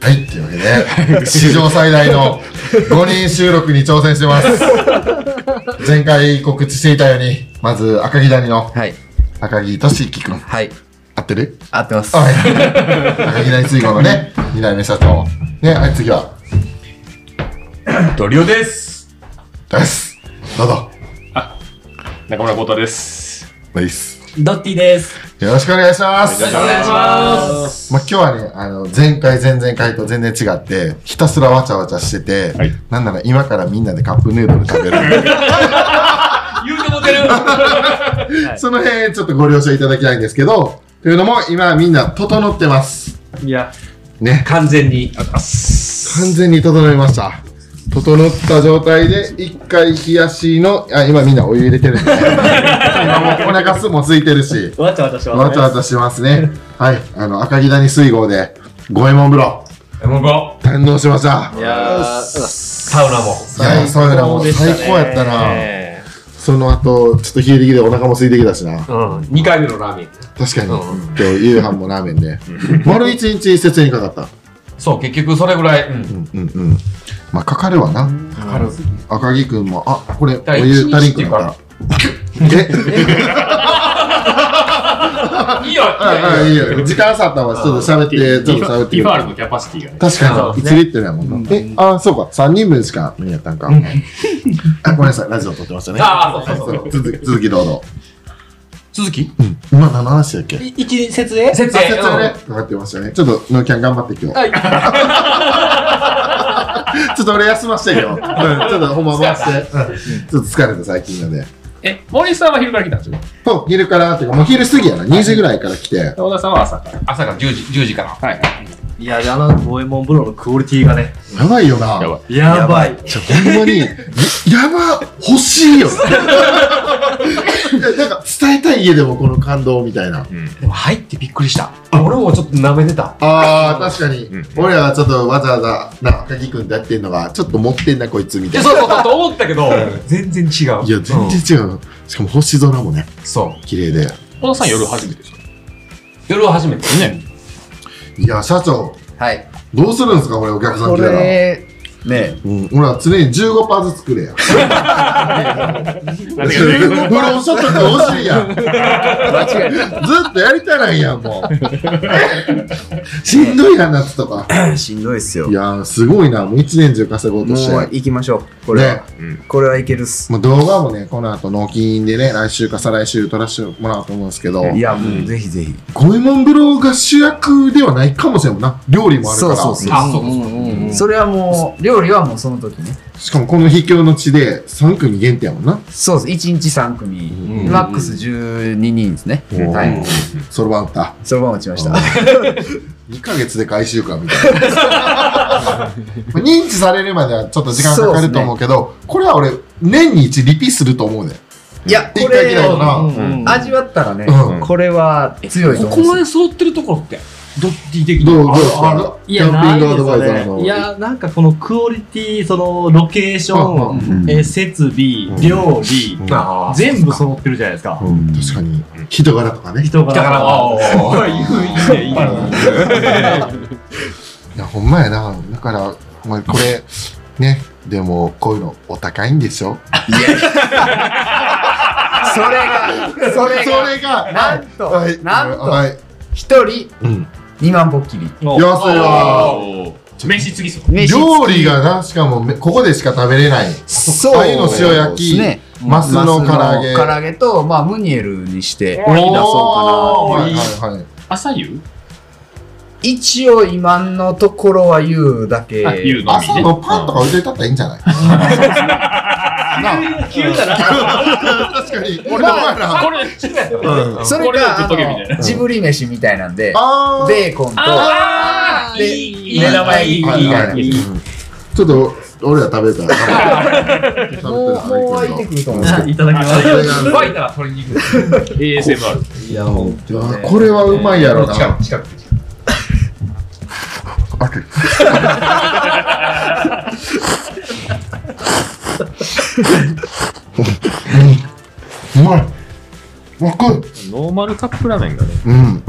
はい、というわけで、史上最大の5人収録に挑戦してます。前回告知していたように、まず赤木谷のはい。赤木俊之くん。はい。合ってる？合ってます。はい。赤木谷水郷のね、2代目社長。ね、はい、次は、ドリオです。です。どうぞ。中村幸太です。です。ドッティです。よろしくお願いします。お願いします。まあ、今日はね、あの、前回、前々回と全然違って、ひたすらわちゃわちゃしてて、はいなんなら今からみんなでカップヌードル食べる。言うてもてる。その辺、ちょっとご了承いただきたいんですけど、というのも、今みんな整ってます。いや、ね。完全に。完全に整いました。整った状態で、一回冷やしの、あ、今みんなお湯入れてるんで、今もうお腹すもついてるし、わちゃわちゃします、ね。わちゃわちゃしますね。はい。あの、赤木谷水郷で、五右衛門風呂、もうこ堪能しました。いやー、サウナも。いや、そういうのも最高やったな。その後、ちょっと冷えてきてお腹も空いてきたしな。うん。2回目のラーメン。確かに。うん今日夕飯もラーメンで。丸一日節にかかった。そう、結局それぐらい。うん。うんうんうん。まあ、かかるわな。かかる。赤木くんも、あ、これ、お湯足りんくなった。え？いいよ。ああ、いいよ。時間差ったわ。ちょっと喋って、ちょっと喋ってくれティファールのキャパシティがね。確かに、1リットルやもんな。え、あ、そうか。3人分しか無理やったんか。あ、ごめんなさい。ラジオ撮ってましたね。ああ、そうそうそう。続き、続きどうぞ。続き？うん。今何の話だっけ？い一日設営設あ、説明ね。かかってましたね。ちょっと、ノーキャン頑張って今日。はい。ちょっと俺休ませてよ。うん、ちょっとほんま回して。うんちょっと疲れた最近なんで。え、森さんは昼から来たんですよ。そう、昼からっていうか、もう昼過ぎやな。2時ぐらいから来て。小田さんは朝から。朝から10時、10時から。はい。いや、であの、五右衛門風呂のクオリティがね、やばいよな。やばい。やばい。ちょ、ほんまに、ややば、欲しいよ。いやなんか、伝えたい家でもこの感動みたいな。でも入ってびっくりした。俺もちょっと舐めてた。あー、確かに。うん俺らがちょっとわざわざ、な、赤木くんとやってんのが、ちょっと持ってんな、こいつみたいな。そうそうそう、と思ったけど、全然違う。いや、全然違うの。しかも星空もね、そう。綺麗で。小田さん夜初めてですか夜は初めてですね。いや、社長、はい。どうするんですかこれ、お客さんこ来たら。れ、ねうん、俺は常に15パーずつ作れや。何フローショットって欲しいやん。ず間違えっとやりたないやん、もう。しんどいやん、夏とか。た。しんどいっすよ。いやー、すごいな。もう一年中稼ごうとして。もう行きましょう。これは。ねこれはいけるっす。もう動画もね、この後納金でね、来週か再来週撮らせてもらおうと思うんですけど、いや、もうぜひぜひ。五右衛門風呂が主役ではないかもしれんもんな。料理もあるから。そうそうそうあ、そうそう。それはもう、料理はもうその時ね。しかもこの秘境の地で3組限定やもんな。そうです。1日3組。んマックス12人ですね。はい。そろばん打った。そのまま打ちました。2ヶ月で回収かみたいな。ま あ認知されるまではちょっと時間かかると思うけど、これは俺、年に一リピすると思うね。いや、一これ。うん味わったらねうん、これは強いとここま思うんでで揃ってるところって、ドッティ的にどうどうでいや、キャンピングアドないですよバイザーの。ね。いや、なんかこのクオリティ、その、ロケーショうんン、うんえー設備、料理、あー全部揃ってるじゃないですか。うん確かに。人柄とかね。人が。だから、あーいいね、いいね。いや、ほんまやな。だから、まあ、これ、ね、でも、こういうのお高いんでしょそれが、それそが、れが、なんとはい、なんとはい。一人うん。2万ぽっきり。安いわ。飯次そう。飯料理がな、しかもめ、ここでしか食べれない。そうああいうの塩焼きね。マスの唐揚げ。唐揚げと、まあ、ムニエルにして出そうかなはいはいはい。朝夕？一応今のところは言うだけ。あ言うのみね。朝のパンとか置いといたったらいいんじゃない？急だな。確かに。俺の前な。これ、それジブリ飯みたいなんで。ベーコンと、で目玉焼きちょっと、俺ら食べるから。もう、もう湧いてくると思うんですけど。いただきます。これがファイター取りに行く。ASMR。いや、ほんとあこれはうまいやろな。近く、近く。うん。うまいわかるノーマルカップラーメンがね。うん。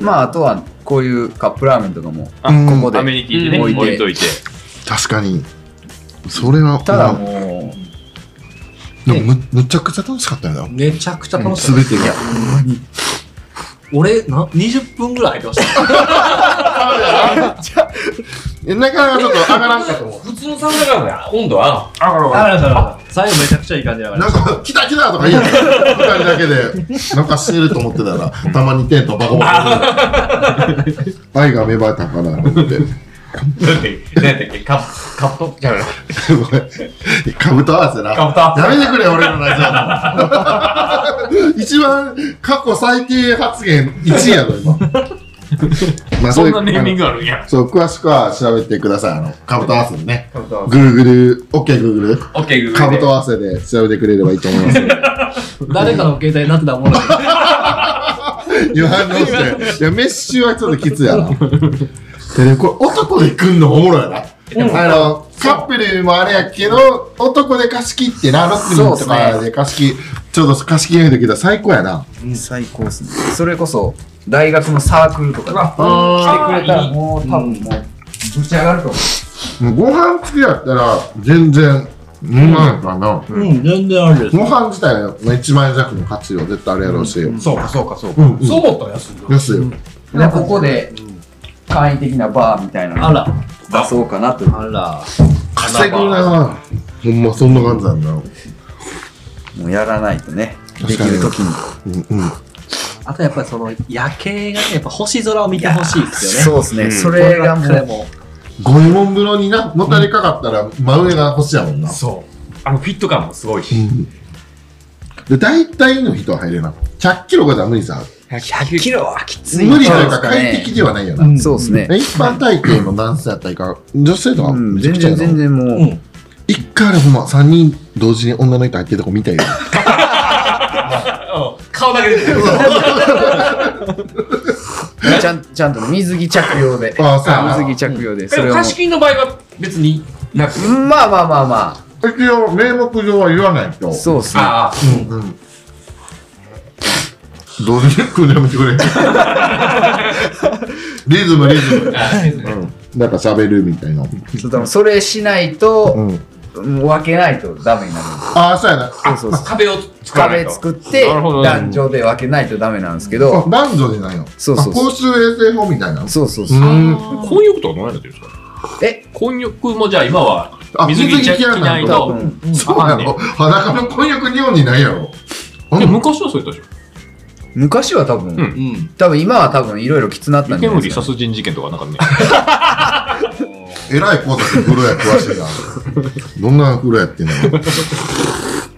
まあ、あとは、こういうカップラーメンとかもあうん。ここでアメニティでね、置いてといて。確かに。それは、ただもでもむむちゃくちゃ楽しかったよな。めちゃくちゃ楽しかっすべてが。俺、な、20分ぐらい入ってました。えなかなかちょっと上がらんかと思普通のサウナからの温度は、あららら最後めちゃくちゃいい感じだかう。なんか、来た来たとか言う二人だけで、なんかしてると思ってたら、たまにテントバコバコ。愛が芽生えたかなと思って。なんて、なんやっけ、カップ、カットじゃないごめん。かぶと合わせな。カブト合わせやめてくれ、俺の。ラジオ。一番過去最低発言1位やろ、今。まあそんなネーミンググあるんや。そう、詳しくは調べてください。あの、かぶと合わせでね。うグーグル、オッケーグーグル。オッケー、グーかぶと合わせで調べてくれればいいと思います。誰かの携帯になってたもろい。今反応して。いや、メッシュはちょっときついやな。でね、これ男で来んのおもろいな。あの、カップルもあれやけど、男で貸し切ってな、6人とかで貸し切、ちょうど貸し切れる時だ最高やな。最高っすね。それこそ大学のサークルとかで来てくれたらもう多分もうぶち上がると思う。ご飯付きやったら、全然、かな。うん、全然あるです。ご飯自体は1万円弱の価値は絶対あるやろうし。うん、そうか、そうか、そううん。そう思ったら安いな。安いここで簡易的なバーみたいなのあら、出そうかなとあら。稼ぐなほんまそんな感じなんだよ。もうやらないとねできる時にうんうん。あとやっぱりその夜景がね、やっぱ星空を見てほしいですよね。そうですね、それがもうこれも五右衛門風呂にな、もたれかかったら真上が星やもんな。そう。あの、フィット感もすごいし。うん。で、大体の人は入れな。100キロがダ無理さ。100キロはきつい無理というか。快適ではないよな。うん。そうですね、一般体型の男性やったらいいから、女性とかうん、めちゃ全然くちゃやな。全然もう、うん。一回あれほんま、3人同時に女の人入ってるとこ見たいよ。顔だけ出てる。ちゃんちゃんと水着着用で。ああ、そう。やな。水着着用で。そでも貸し切りの場合は別になく？まあまあまあま一応、名目上は言わないと。あそうですね。ああ、うんうん。同時に組んでやめてくれ。リズム、リズム。うん。なんか喋るみたいな。それしないと、分けないとダメになるああ、そうやな。そうそうそう壁を作らない壁と。作ってなるほど男女で分けないとダメなんですけあど男女じゃないの。そうそうそうあ公衆衛生法みたいな。そうそうそう、ん。婚浴とか何やってるんですか？え？婚浴もじゃあ今はあ、水着着水着着やないと。ないと。うんそうやろ。裸の婚約日本にないやろ。あで昔はそうやったでしょ昔は多分、うんうん。多分今は多分いろいろきつなったんじ湯ゃないですか、煙殺人事件とかなかったね。えらい子だけ風呂屋詳しいな。どんな風呂やってんの？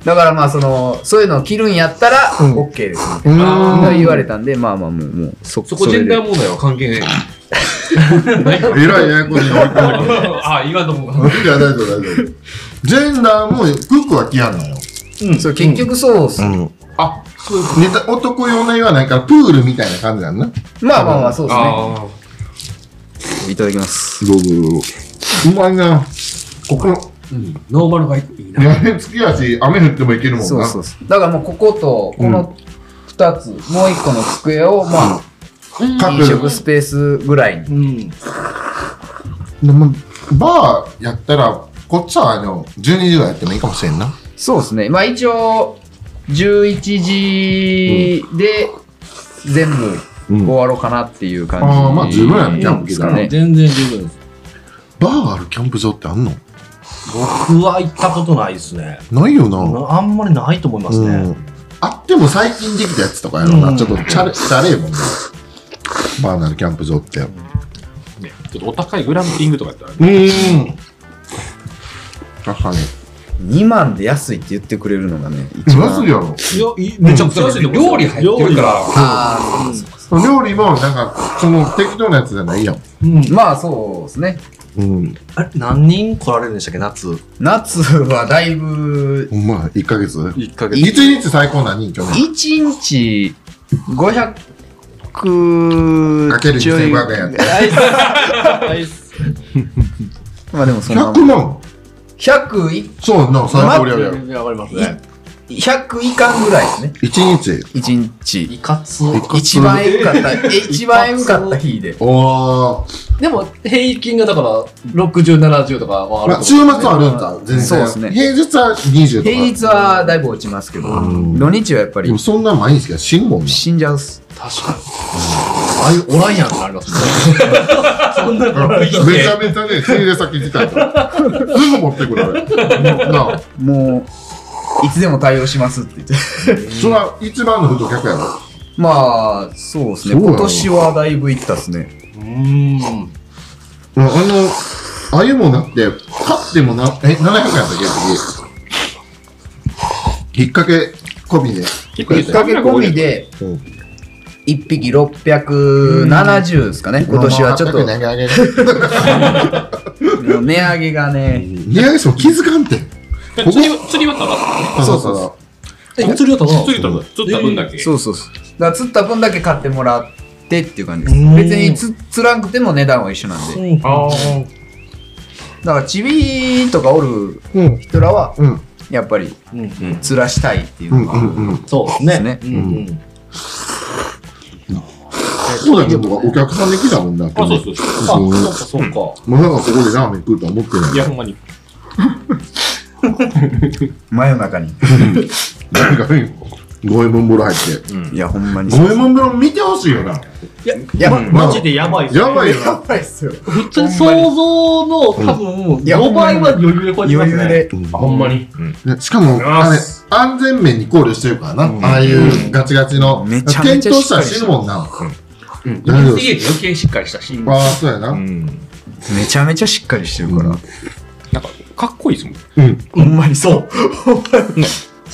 だからまあそのそういうのを着るんやったら、うん OK ですみうたいな言われたんでまあまあもうもうそそこジェンダー問題は関係ねえ。ないかえらいややこしいの追い込んでるあ、言わんとも。いや、大丈夫、大丈夫。ジェンダーも服は着やんのよ。それ結局そうっす、ん。あ、そういうネタ男用の言わないから、プールみたいな感じなんな。まあまあまあそうですねあいただきますどうぞどうぞ。うまいな。ここ、うん。ノーマルがいいな。屋根付きやし、雨降ってもいけるもんな。そうそうそうだからもうこことこの2つ、もう1個の机をまあ、各飲食スペースぐらいにうん。でもバーやったら、こっちはあの、12時ぐらいやってもいいかもしれんな。そうですねまあ一応11時で全部うん終わろうかなっていう感じ、あーまあ十分やねキャンプ来たらですかね全然十分です。バーがあるキャンプ場ってあんの？僕は行ったことないですね。ないよな。なあんまりないと思いますね。うん。あっても最近できたやつとかやろな、うん。ちょっとチャレチャレーもんな。バーナルキャンプ場って。ねちょっとお高いグランピングとかやったらね。うん。確かに2万で安いって言ってくれるのがね一番。安いやろ。いや、いめちゃくちゃ安いと思いますよ。料理入ってるから。あ料理もなんかその適当なやつじゃないやん。うん。ーまあそうですね。うん。あれ何人来られるんでしたっけ、夏。夏はだいぶほんま1ヶ月？1ヶ1日最高何人？去年。1日500かけるちょい2500円やって まあでもそんな100万？100いそうな最高料理やろいや、わかりますね。100いかんぐらいですね。一日。1日。いかつ。一番エグかった、え一番エグかった日で。おー。でも、平均がだから、60、70とかはあるまあ、週末はあるんか、全然。そうですね平日は20とか。平日はだいぶ落ちますけど、ん土日はやっぱりでもそんな毎日が死ぬもんな。死んじゃうっす。確かに。ああいうおらんやんってなりますね。そんなのめちゃめちゃね、仕入れ先自体が。すぐ持ってくるあれ。なあ、もう、いつでも対応しますって言って。それは一番の太客やろ。まあ、そうですね。今年はだいぶいったっすね。うーん。あの、あゆもなって、買ってもな、え、700円やったっけ次引っ掛け込みで。引っ掛け込みでうん、1匹670ですかね。今年はちょっと、まあまあ800円値上げ 値上げがね、値上げしても気づかんて。こ こ釣りは、釣りはただそうそうそえ、釣りだったの釣りたら、釣った分だけ。そうそうそう。だ釣った分だけ買ってもらってっていう感じですうん。別につ釣らんくても値段は一緒なんで。ああ。だからチビとかおるう。うん。人らは、うん。やっぱりうん。釣らしたいっていううん。のが、うん。うん。そうですね。そうだけど、お客さんで来たもんな。あ、そうそうそう。あ、そうか、そうか。もうなんかここでラーメン食うとは思ってない。いや、ほんまに。真夜中に。五右衛門風呂入って。うんいや、ほんまに五右衛門風呂見てほしいよな。いや、いやまマジでやばいっすやばいよな。ばいっすよ。普通に想像の多分、いや5倍は余裕で超えてますね。余裕で。うんほんまに？ねしかも、あれ、安全面に考慮してるからな。ああいうガチガチの。めちゃめちゃ転倒したら死ぬもんな。うん。大丈夫 USDA って余計しっかりしたし。ああ、そうやな。うん。うん。めちゃめちゃしっかりしてるから。なんか、かっこいいですもん。ほんまにそう。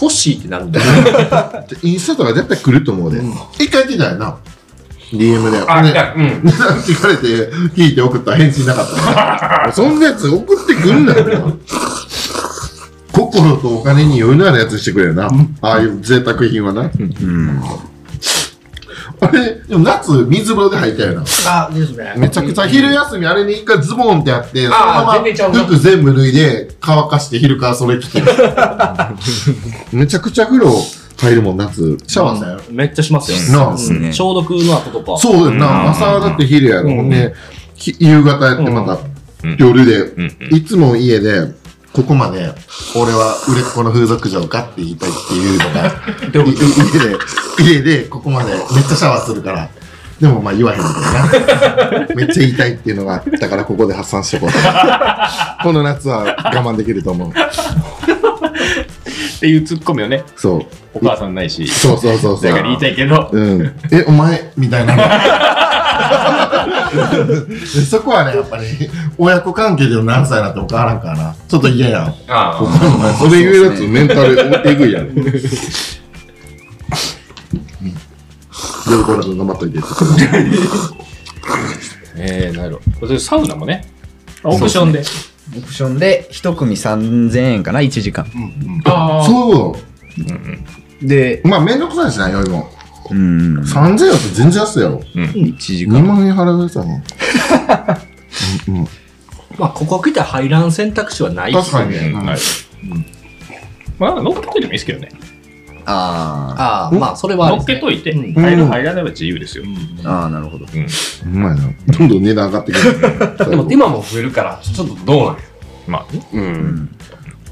欲しいってなるんだよ。インスタとか絶対来ると思うで。一回来たよな。DM で。あ、いねや、うん。聞かれて、聞いて送ったら返信なかったから。そんなやつ送ってくんなよ。心とお金に余裕のあるやつしてくれよな。ああいう贅沢品はな。うん。あれ、でも夏、水風呂で入ったよな。あ、ですね。めちゃくちゃ昼休みあれに一回ズボンってやって、そのまま服全部脱いで乾かして昼からそれ着て。めちゃくちゃ風呂入るもん、夏。シャワーしたよ。めっちゃしますよ。ねうん消毒の後とか。そうだようんな。朝だって昼やろ。うんほんで、ひ夕方やってまたうん夜で、うんうん。いつも家で、ここまで、俺は売れっ子の風俗嬢かって言いたいっていうのが、い家で、家で、ここまでめっちゃシャワーするから、でもまあ言わへんみたいな。めっちゃ言いたいっていうのがあったから、ここで発散してこうと。この夏は我慢できると思う。っていうツッコミをね、そう。お母さんないし、そうそうそうそう。だから言いたいけど、うん。え、お前みたいな。でそこはね、やっぱり、親子関係での何歳になっても変わらんからな。ちょっと嫌やん。あお前それ言うやつメンタルえぐいやん。で、これ頑張っといて。えー、なるほど。サウナもね、オプションで。オプションで一組3000円かな、1時間。あそで、う。まあ、めんどくさいしな、よりも。うん。3000円って全然安いやろ。1時2間。万円払うやつやもん。うんうん。まあ、ここ来たら入らん選択肢はないっすよ確かにね。はい。まあ、乗っけといてもいいですけどね。あああ、まあ、それはあ乗っけといて、うん入る入らないは自由ですよ。あ。ああ、なるほど。うん。うまいな。どんどん値段上がってくる。でも今も増えるから、ちょっとどうなんやまあね。うん。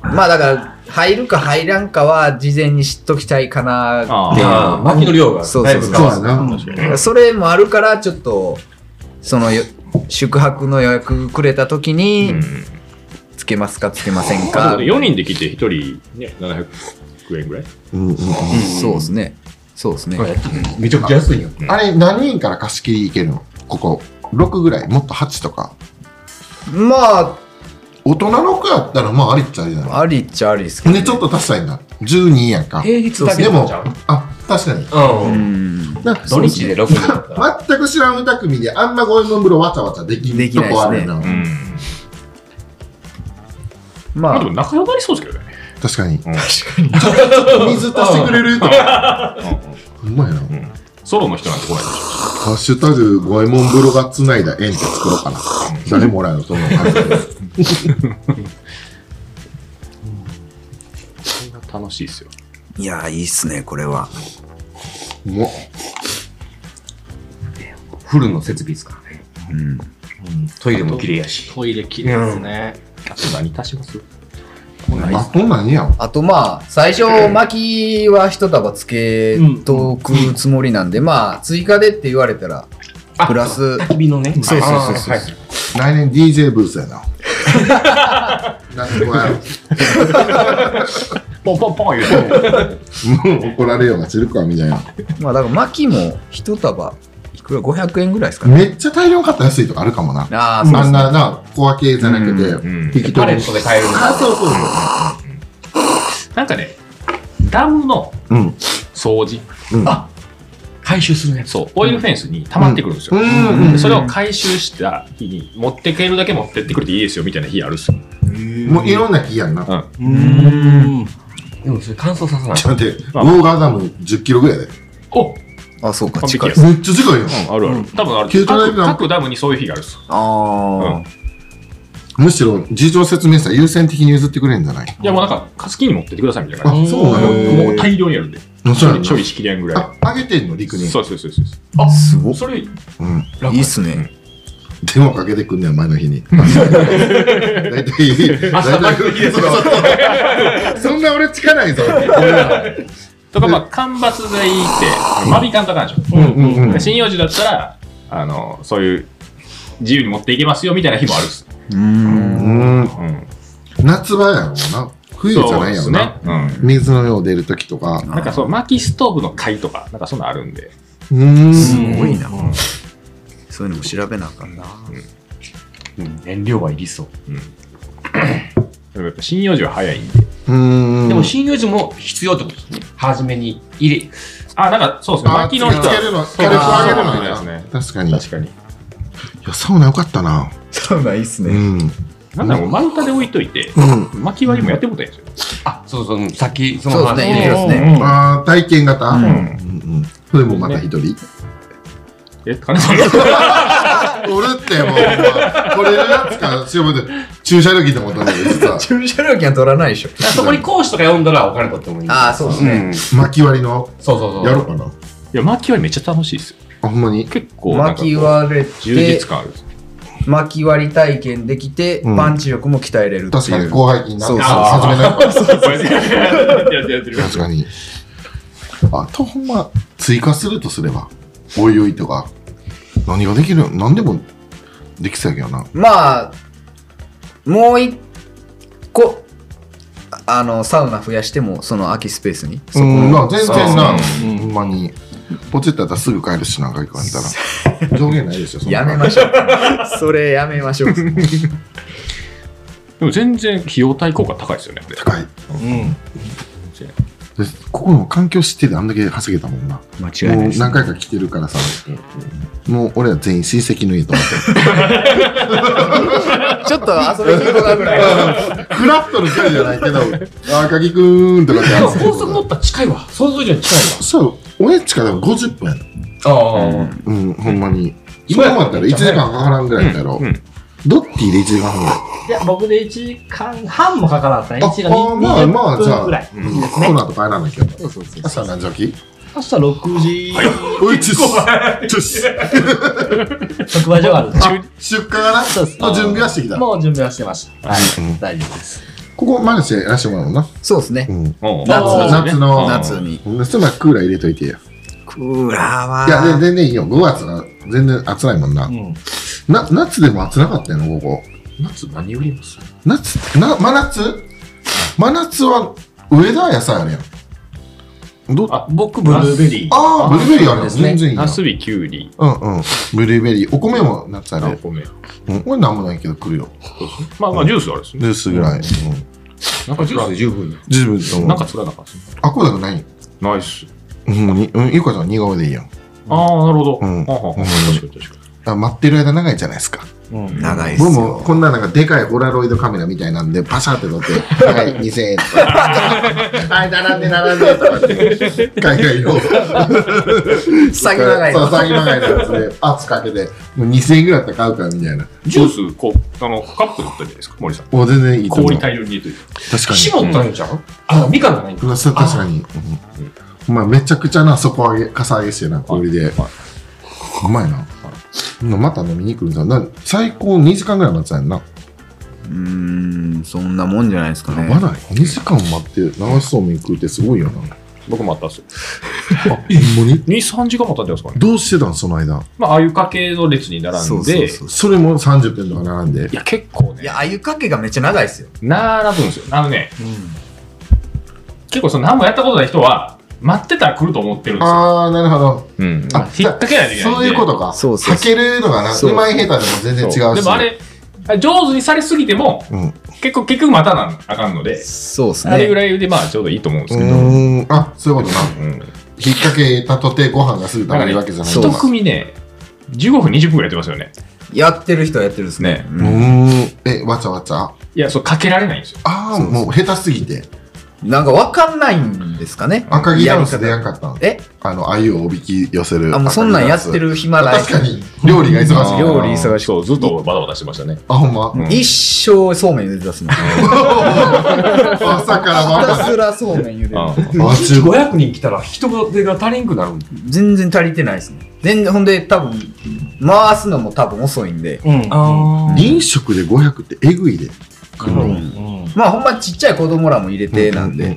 まあだから、入るか入らんかは事前に知っときたいかなっていう薪の量がだいぶ変わるそうやな。それもあるから、ちょっと、そのよ宿泊の予約くれた時に、うん。つけますかつけませんかうね4人で来て1人ね、700円ぐらい？うんうんうんそうですね。そうですね。めちゃくちゃ安いよ。あれ、何人から貸し切りいけるの？ここ。6ぐらい？もっと8とか？まあ、大人6やったら、まあ、ありっちゃありだな。ありっちゃありですけど、ね、ちょっと足したいんだ。12やんか。平日だけでもちゃう、あ、確かに。う。うんん。な土日で6人だったら。全く知らん歌組であんま五右衛門風呂わちゃわちゃできんできないですねとこあるな。うん。まあまあでも、仲良くなりそうですけどね。確かに。うん水足してくれるとか。うまいな。ソロの人なんて来ないでしハッシュタグ五右衛門風呂がつないだ縁って作ろうかな。誰もらえると思う。ょ。楽しいですよ。いやー、いいっすね、これは。もフルの設備ですからね。うん。トイレも綺麗やし。トイレ綺麗ですね。あと何足します？う、あと何やん。あとまあ、最初、薪は一束つけとくつもりなんで、まあ、追加でって言われたら、プラス、焚き火のね。そうそうそうそう来年 DJ ブースやな。なんでこうやろ ポンポンポン言うて。もう怒られようがするかみたいな。まあ、だから薪も一束、いくら ?500 円ぐらいですかね。めっちゃ大量買ったら安いとかあるかもな。ああ、あそうですね。んなな、小分けじゃなくて、うん適当にパレッ。トで買えるあ、そうそうなんかね、ダムのそう。うん。掃除。うん。あ回収するやつ。そう、オイルフェンスに溜まってくるんですよ。うんうんでそれを回収した日に持ってけるだけ持ってってくれていいですよみたいな日あるっすよ。もういろんな木やんな。ちょっうん。でもそれ乾燥させない。と待って、ウォーガーダム10キロぐらいで。おあ、そうか、近い。めっちゃ近いよ。あるある。多分ある。軽トライブ各各ダムにそういう日があるっす。あむしろ事情説明したら優先的に譲ってくれるんじゃない？いやもうなんか、カスキに持ってってくださいみたいなあ感じ。、そうなのもう大量にあるんで。うんそうなちょいしきりやんぐらい。あ、あげてんの陸に？そうそうそうそう。あ。すごあ、それ、うん。いいっすね。電話かけてくんねん、前の日に。大体、大体、そんな俺近ないぞ。とかまあ、干ばつでいいって、間引かんとあかんでしょ。うんうんうん。針葉樹だったら、あの、そういう、自由に持っていけますよみたいな日もあるっす。うーん。うん。うん。夏場やろうな。冬じゃないやろな。そうですね。水の量出るときとか。うん。なんかそう、薪ストーブの貝とか、なんかそんなのあるんで。うーん。すごいな。そういうのも調べなあかんな。うん燃料はいりそう。でもやっぱ針葉樹は早いんで。でも針葉樹も必要ってことですね。初めに入れ。あ、なんかそうですね。あ薪の人つけるの、は。火力上げるのね。ですね。確かに。い確かに。や、サウナよかったな。サウナいいっすね。うん。なんだろう、丸太で置いといて、うん。薪割りもやってもたんですよ。あ、そうそう、さっきそのそうですね、話入れてますね。あー体験型うん。それもまた一人。え、金さん おるって、もう、ほんまこれのやつか、しかも駐車料金でも取るんですさ。駐車 料金は取らないでしょ。そこに講師とか呼んだらお金取ってもいい。ああ、そうですね。うん。そう巻き割りの、そうそう。やろうかな。いや、薪割りめっちゃ楽しいですよ。あ、ほんまに？結構、なんかこう巻き割れ充て実、感ある。巻き割り体験できて、うんパンチ力も鍛えれる。確かに後輩金な。そうそう初めのやっぱやってるやってる。確かに。あとほんま、追加するとすれば、おいおいとか、何ができる？何でもできそうやけどな。まあ、もう一個、あの、サウナ増やしても、その空きスペースに。そこうん、まあ全然な、ほんまに。ポチったらすぐ帰るしな、外国ったら。上限ないでしょ、そんなやめましょう。それやめましょう。でも全然費用対効果高いですよね。高い。うん。でここの環境知っててあんだけ稼げたもんな。間違いないです。もう何回か来てるからさ、もう俺は全員親戚の家と思って ちょっと遊びに行こうかぐらい。る。フラットの距離じゃないけど、あ、かぎくーんとかってでも高速乗ったら近いわ。想像以上に近いそう、俺ちから50分や。ああ。うん、ほんまに。今やったら1時間かからんぐらいやろ。うんうんドッティで1時間半ぐらい。いや、僕で1時間半もかからなかったね。1時間ああまあ20まあじゃあ分ぐらい。ですね。この後帰らなきゃ。そうそうそう。朝何時？起き朝6時、おいちっちっし。特売所がある。出荷がな？そうですあ準備はしてきた。もう準備はしてました。はいうん。大丈夫です。ここマルシェやらしてもらうもんな。そうですね。夏夏の夏に。ほんで、そばクーラー入れといてや。クーラーは。いや、で全然いいよ。5月が全然暑ないもんなう。ん。な、夏でも暑なかったよ、ここ。夏何売ります？夏、な、真夏？真夏は上田野菜あるやん。どあ、僕、ブルーベリー。ああ、ブルーベリーあるですね全然いいよナ。スビ、キュウリ、うんうん。ブルーベリー。お米も夏ある。お米。うん。これなんもないけど来るよ。まあまあ、ジュースはあるですね。ジュースぐらい。うん。なんかジュースで十分。十分と思う。なんか作らなかったですね。あ、これだけないナイス。ほんまに。うん、ゆかちゃん似顔絵でいいやん。ああ、なるほど。うん確かに確かあ待ってる間長いじゃないですか。うん。長いっす僕もよ。こんななんかでかいホラロイドカメラみたいなんでパシャって撮って、はい、2000円とか。はい、並んで並んでとかって。海外の。詐欺まがいそう、の。詐欺まがいのやつで圧かけて、もう2000円ぐらいだったら買うからみたいな。に。ジュース、こう、あの、カップだったじゃないですか、森さん。もう全然いいと思う。氷大量に入れといて。確かに。絞ったんじゃんあ、みかんがないんだ。確かに。うんお前めちゃくちゃな、底上げ、かさ上げしてな、氷で。うまいな。また飲みに来るんだ。な最高2時間ぐらい待つやんな。うーん、そんなもんじゃないですかね。まだ2時間待って流しそうめん食うってすごいよな。僕もあったんですよ。ほんまに？2、3時間も経ってますかね。どうしてたんその間？まあ、ああいう家系の列に並んで、そうそうそう。それも30分とか並んでい。や、結構ね、いや、あゆかけがめっちゃ長いですよ。並ぶんですよ。あのね、結構その何もやったことない人は、待ってたら来ると思ってるんですよ。あー、なるほど。うん。あ引っ掛けないといけないんそうで。いうことか。そうそうかけるのがな、そううまい下手でも全然違うし。でもあれ、上手にされすぎても、うん。結構、結局待たなあかんので、そうですあれぐね。らいでまあちょうどいいと思うんですうけど、ーん。あ、そういうことな。うん。引っ掛けたとてご飯がすぐ食べるわけじゃないそう一組ね、15分、20分ぐらいやってますよね。やってる人はやってるですね。うん。え、わちゃわちゃ？いや、そう、かけられないんですよ。ああ、もう下手すぎて。なんかわかんないんですかね？赤木ダンスでやんかったんえ？あの、鮎をおびき寄せる。あ、もうそんなんやってる。る暇ない。確かに、料理が忙しい。料理忙しくそう、ずっとバタバタしてましたね。あ、ほんま？うん一生そうめん茹で出すの。ひ 朝からまたすらそうめん茹でる。ああ、中国。500人来たら人手が足りんくなる。全然足りてないですね。全然、ほんで多分、回すのも多分遅いんで。うん。あ飲食で500ってえぐいで。うん。まあほんまちっちゃい子供らも入れてなんで。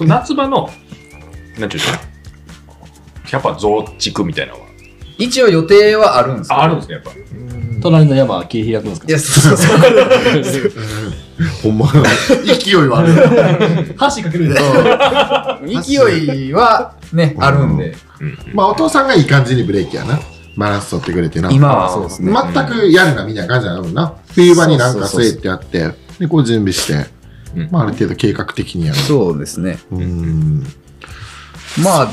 夏場の、なんていうんですか、やっぱ増築みたいなのは。一応予定はあるんですあ、あるんですね、やっぱ。隣の山は切り開くんですか？いや、そうそうそう。ほんま、勢いはある。箸かけるじゃない勢いはね、あるんで。まあ、お父さんがいい感じにブレーキやな。バランス取ってくれてな。今はそうですね。全くやるなみたいな感じなのな。冬場になんかせえってやって、で、こう準備して、うんまあ、ある程度計画的にやる。そうですね。うーん。まあ、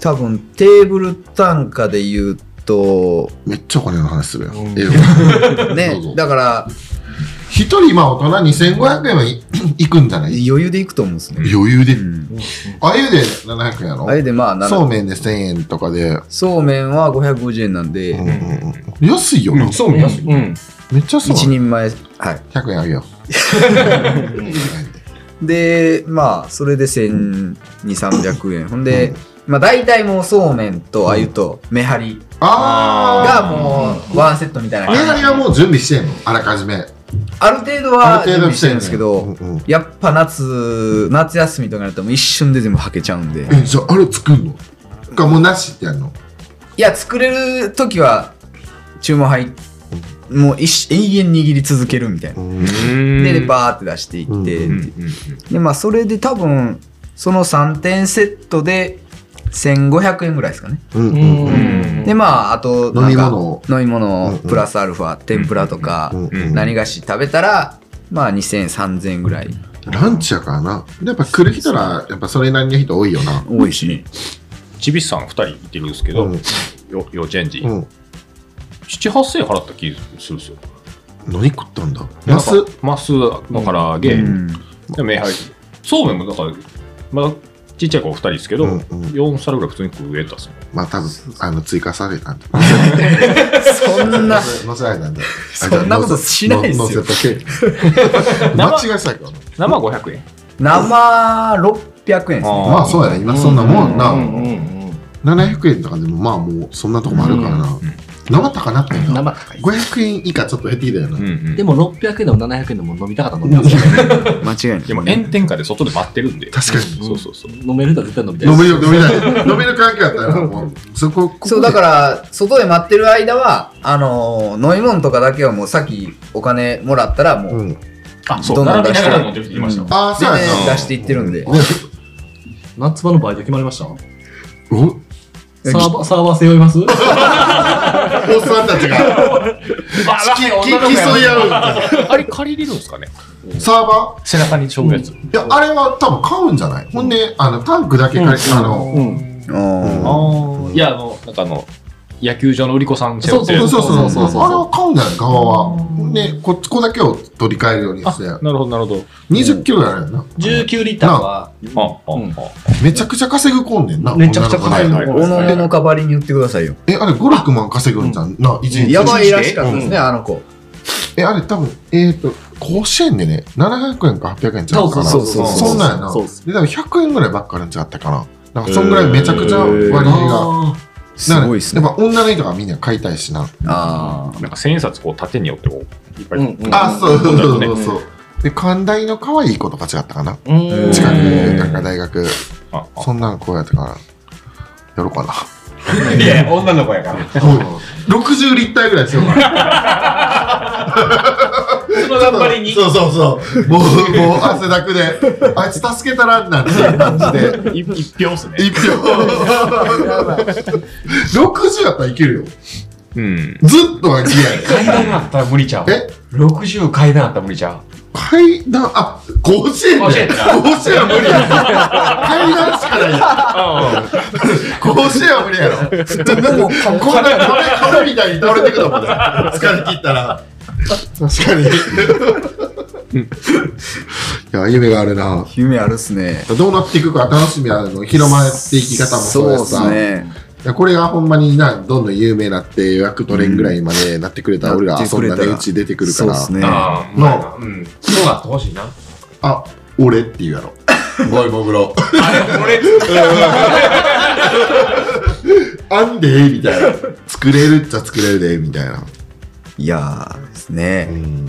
多分テーブル単価で言うと、めっちゃお金の話するよ。うん うねぞ、だから一人今大人2500円はいいくんじゃない？余裕でいくと思うんですね。余裕で。うんあゆで700円やろ？あれでまあ、なそうめんで1000円とかで。そうめんは550円なんで、安いよな。そうめん安い。うん。めっちゃそう。一人前、はい。100円あげよ で、まあ、それで1200、300円。ほんで、まあ、大体もうそうめんとあゆとめはりう。あがもうワンセットみたいなあ。メ感じガネはもう準備してんの？あらかじめ。ある程度は準備してるんですけど、うんうん。やっぱ夏、夏休みとかになるともう一瞬で全部はけちゃうんで。え、じゃああれ作んの？かもうなしってやるの？いや、作れる時は注文入っもう一永遠握り続けるみたいな。で、でバーって出していって、う。んうんで、まあ、それで多分、その3点セットで1500円ぐらいですかね。うんうんううんん。で、まあ、あと、なんか飲み物飲み物んプラスアルファ、天ぷらとか、何菓子食べたら、まあ、2000円、3000円ぐらいランチやからな。やっぱ来る人ら、やっぱそれなりの人多いよな。多いしね。ちびっさん2人いてるんですけど、うんよ幼稚園児、うん。7、8000円払った気するんですよ。何食ったんだ？マス？マスの唐揚げ、うんでめはいそうめんもだから、まだちっちゃい子2人ですけど、うんうん4皿ぐらい普通に食えたんですよ。まあ多分、あの、追加されたんだ。そんな、乗せられたんだ。そんなことしないですよ乗せとけ。間違いしたか。生500円。生600円ですね。あまあそうやね。今そんなもんな。うんうんうん。700円とかでもまあもうそんなとこもあるからな。生高なって。生高い。500円以下ちょっと減ってきたよなうん。うんでも600円でも700円でも飲みたかったら飲みますよ間違いない。でも炎天下で外で待ってるんで。確かに。そうそうそう。飲める人は絶対飲みたい飲める、飲めない。飲める環境やったらもう、そこ、ここでそう、だから、外で待ってる間は、あのー飲み物とかだけはもうさっきお金もらったらもう、うん。あ、そう、どんどん出して出していってるんで。ね夏場のバイト決まりました？お？サーバー、サーバー背負います？おっさんたちが、きき競い合う。あれ借りれるんですかね？な。サーバ背中にしょうやいや、あれは多分買うんじゃない？ほんで、あの、タンクだけ借り、あの、うん。おー。いや、あの、なんかあの、野球場の売り子さん背負ってるそうそうそうそう。そうあれは買うんじゃない側は。ほんで、こっちこだけを取り替えるようにあして、なるほど、なるほど。20キロやるな。19リッターは。めちゃくちゃ稼ぐこんねんな。めちゃくちゃ稼ぐ女の子ねおのおのかばりに言ってくださいよ。え、あれ5、6万稼ぐんじゃん。な、一日。やばいらしかったですね、あの子。え、あれ多分、えっと、甲子園でね、700円か800円ちゃうかな。そうそうそうそんなんやな。で、多分100円ぐらいばっかりんちゃったかな。なんかそんぐらいめちゃくちゃ割合が。あすごいっすねやっ。ぱ女の人がみんな買いたいしな。あなんか千円札こう縦によってこういっぱい、うんうんあ、そうそうそうねそう。で、関大の可愛い子とか違ったかな？うん近くなんか大学、ああそんなん子やったから、やろうかな。いや、女の子やから。60リッターぐらいしようかな。その頑張りに。そうそうそう。もう、もう汗だくで、あいつ助けたらんなんていう感じで。一一票っすね一票。60やったらいけるよ。うんずっとは嫌い。階段あったら無理ちゃう。え ?60 階段あったら無理ちゃう。階段、あ、甲子園で。甲子園は無理や。階段しかないや甲子園は無理やろ。でも、こんな壁、壁みたいに倒れてくるもんね。疲れ切ったら。確かに。いや、夢があるな。あ、夢あるっすね。どうなっていくか楽しみなの。広まっていき方もそうやしさ。そうっすね。いやこれがほんまにな、どんどん有名になって予約取れんぐらいまでなってくれたら、俺ら遊んだね、うち出てくるから。そうっすね。ああ、まあ、うん。そうなってほしいな。あ、俺って言うやろ。ボイモグロ。あれ、俺、あんでえみたいな。作れるっちゃ作れるで、みたいな。いやーですうね。ん。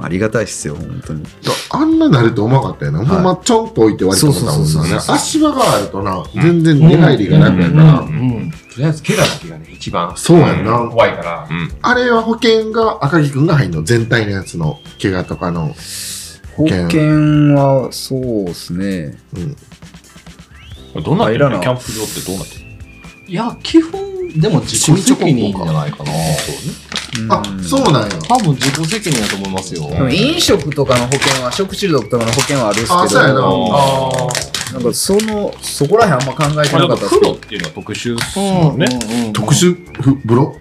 ありがたいっすよ、本当に。あんななると思わなかったよな。ほんまちょんと置いて割り込んだもんな。そうそうそうそう足場があるとな、全然出入りが楽やから。うん。とりあえず、怪我だけがね、一番そうやん。な。怖いから。あれは保険が赤木くん。が入ん。の。全体のやつの怪我とかの。保険険は、そうっすね。どん。なってる入らなキャンプ場ってどうなってるいや、基本、でも自己責任じゃないかな。あ、そうなんや。多分自己責任だと思いますよ。飲食とかの保険は、食中毒とかの保険はあるっすけど、あそうやなあなんかその、そこら辺あんま考えてあなんかったっすけど。風呂っていうのは特殊っすもんね、うん特殊？ふ風呂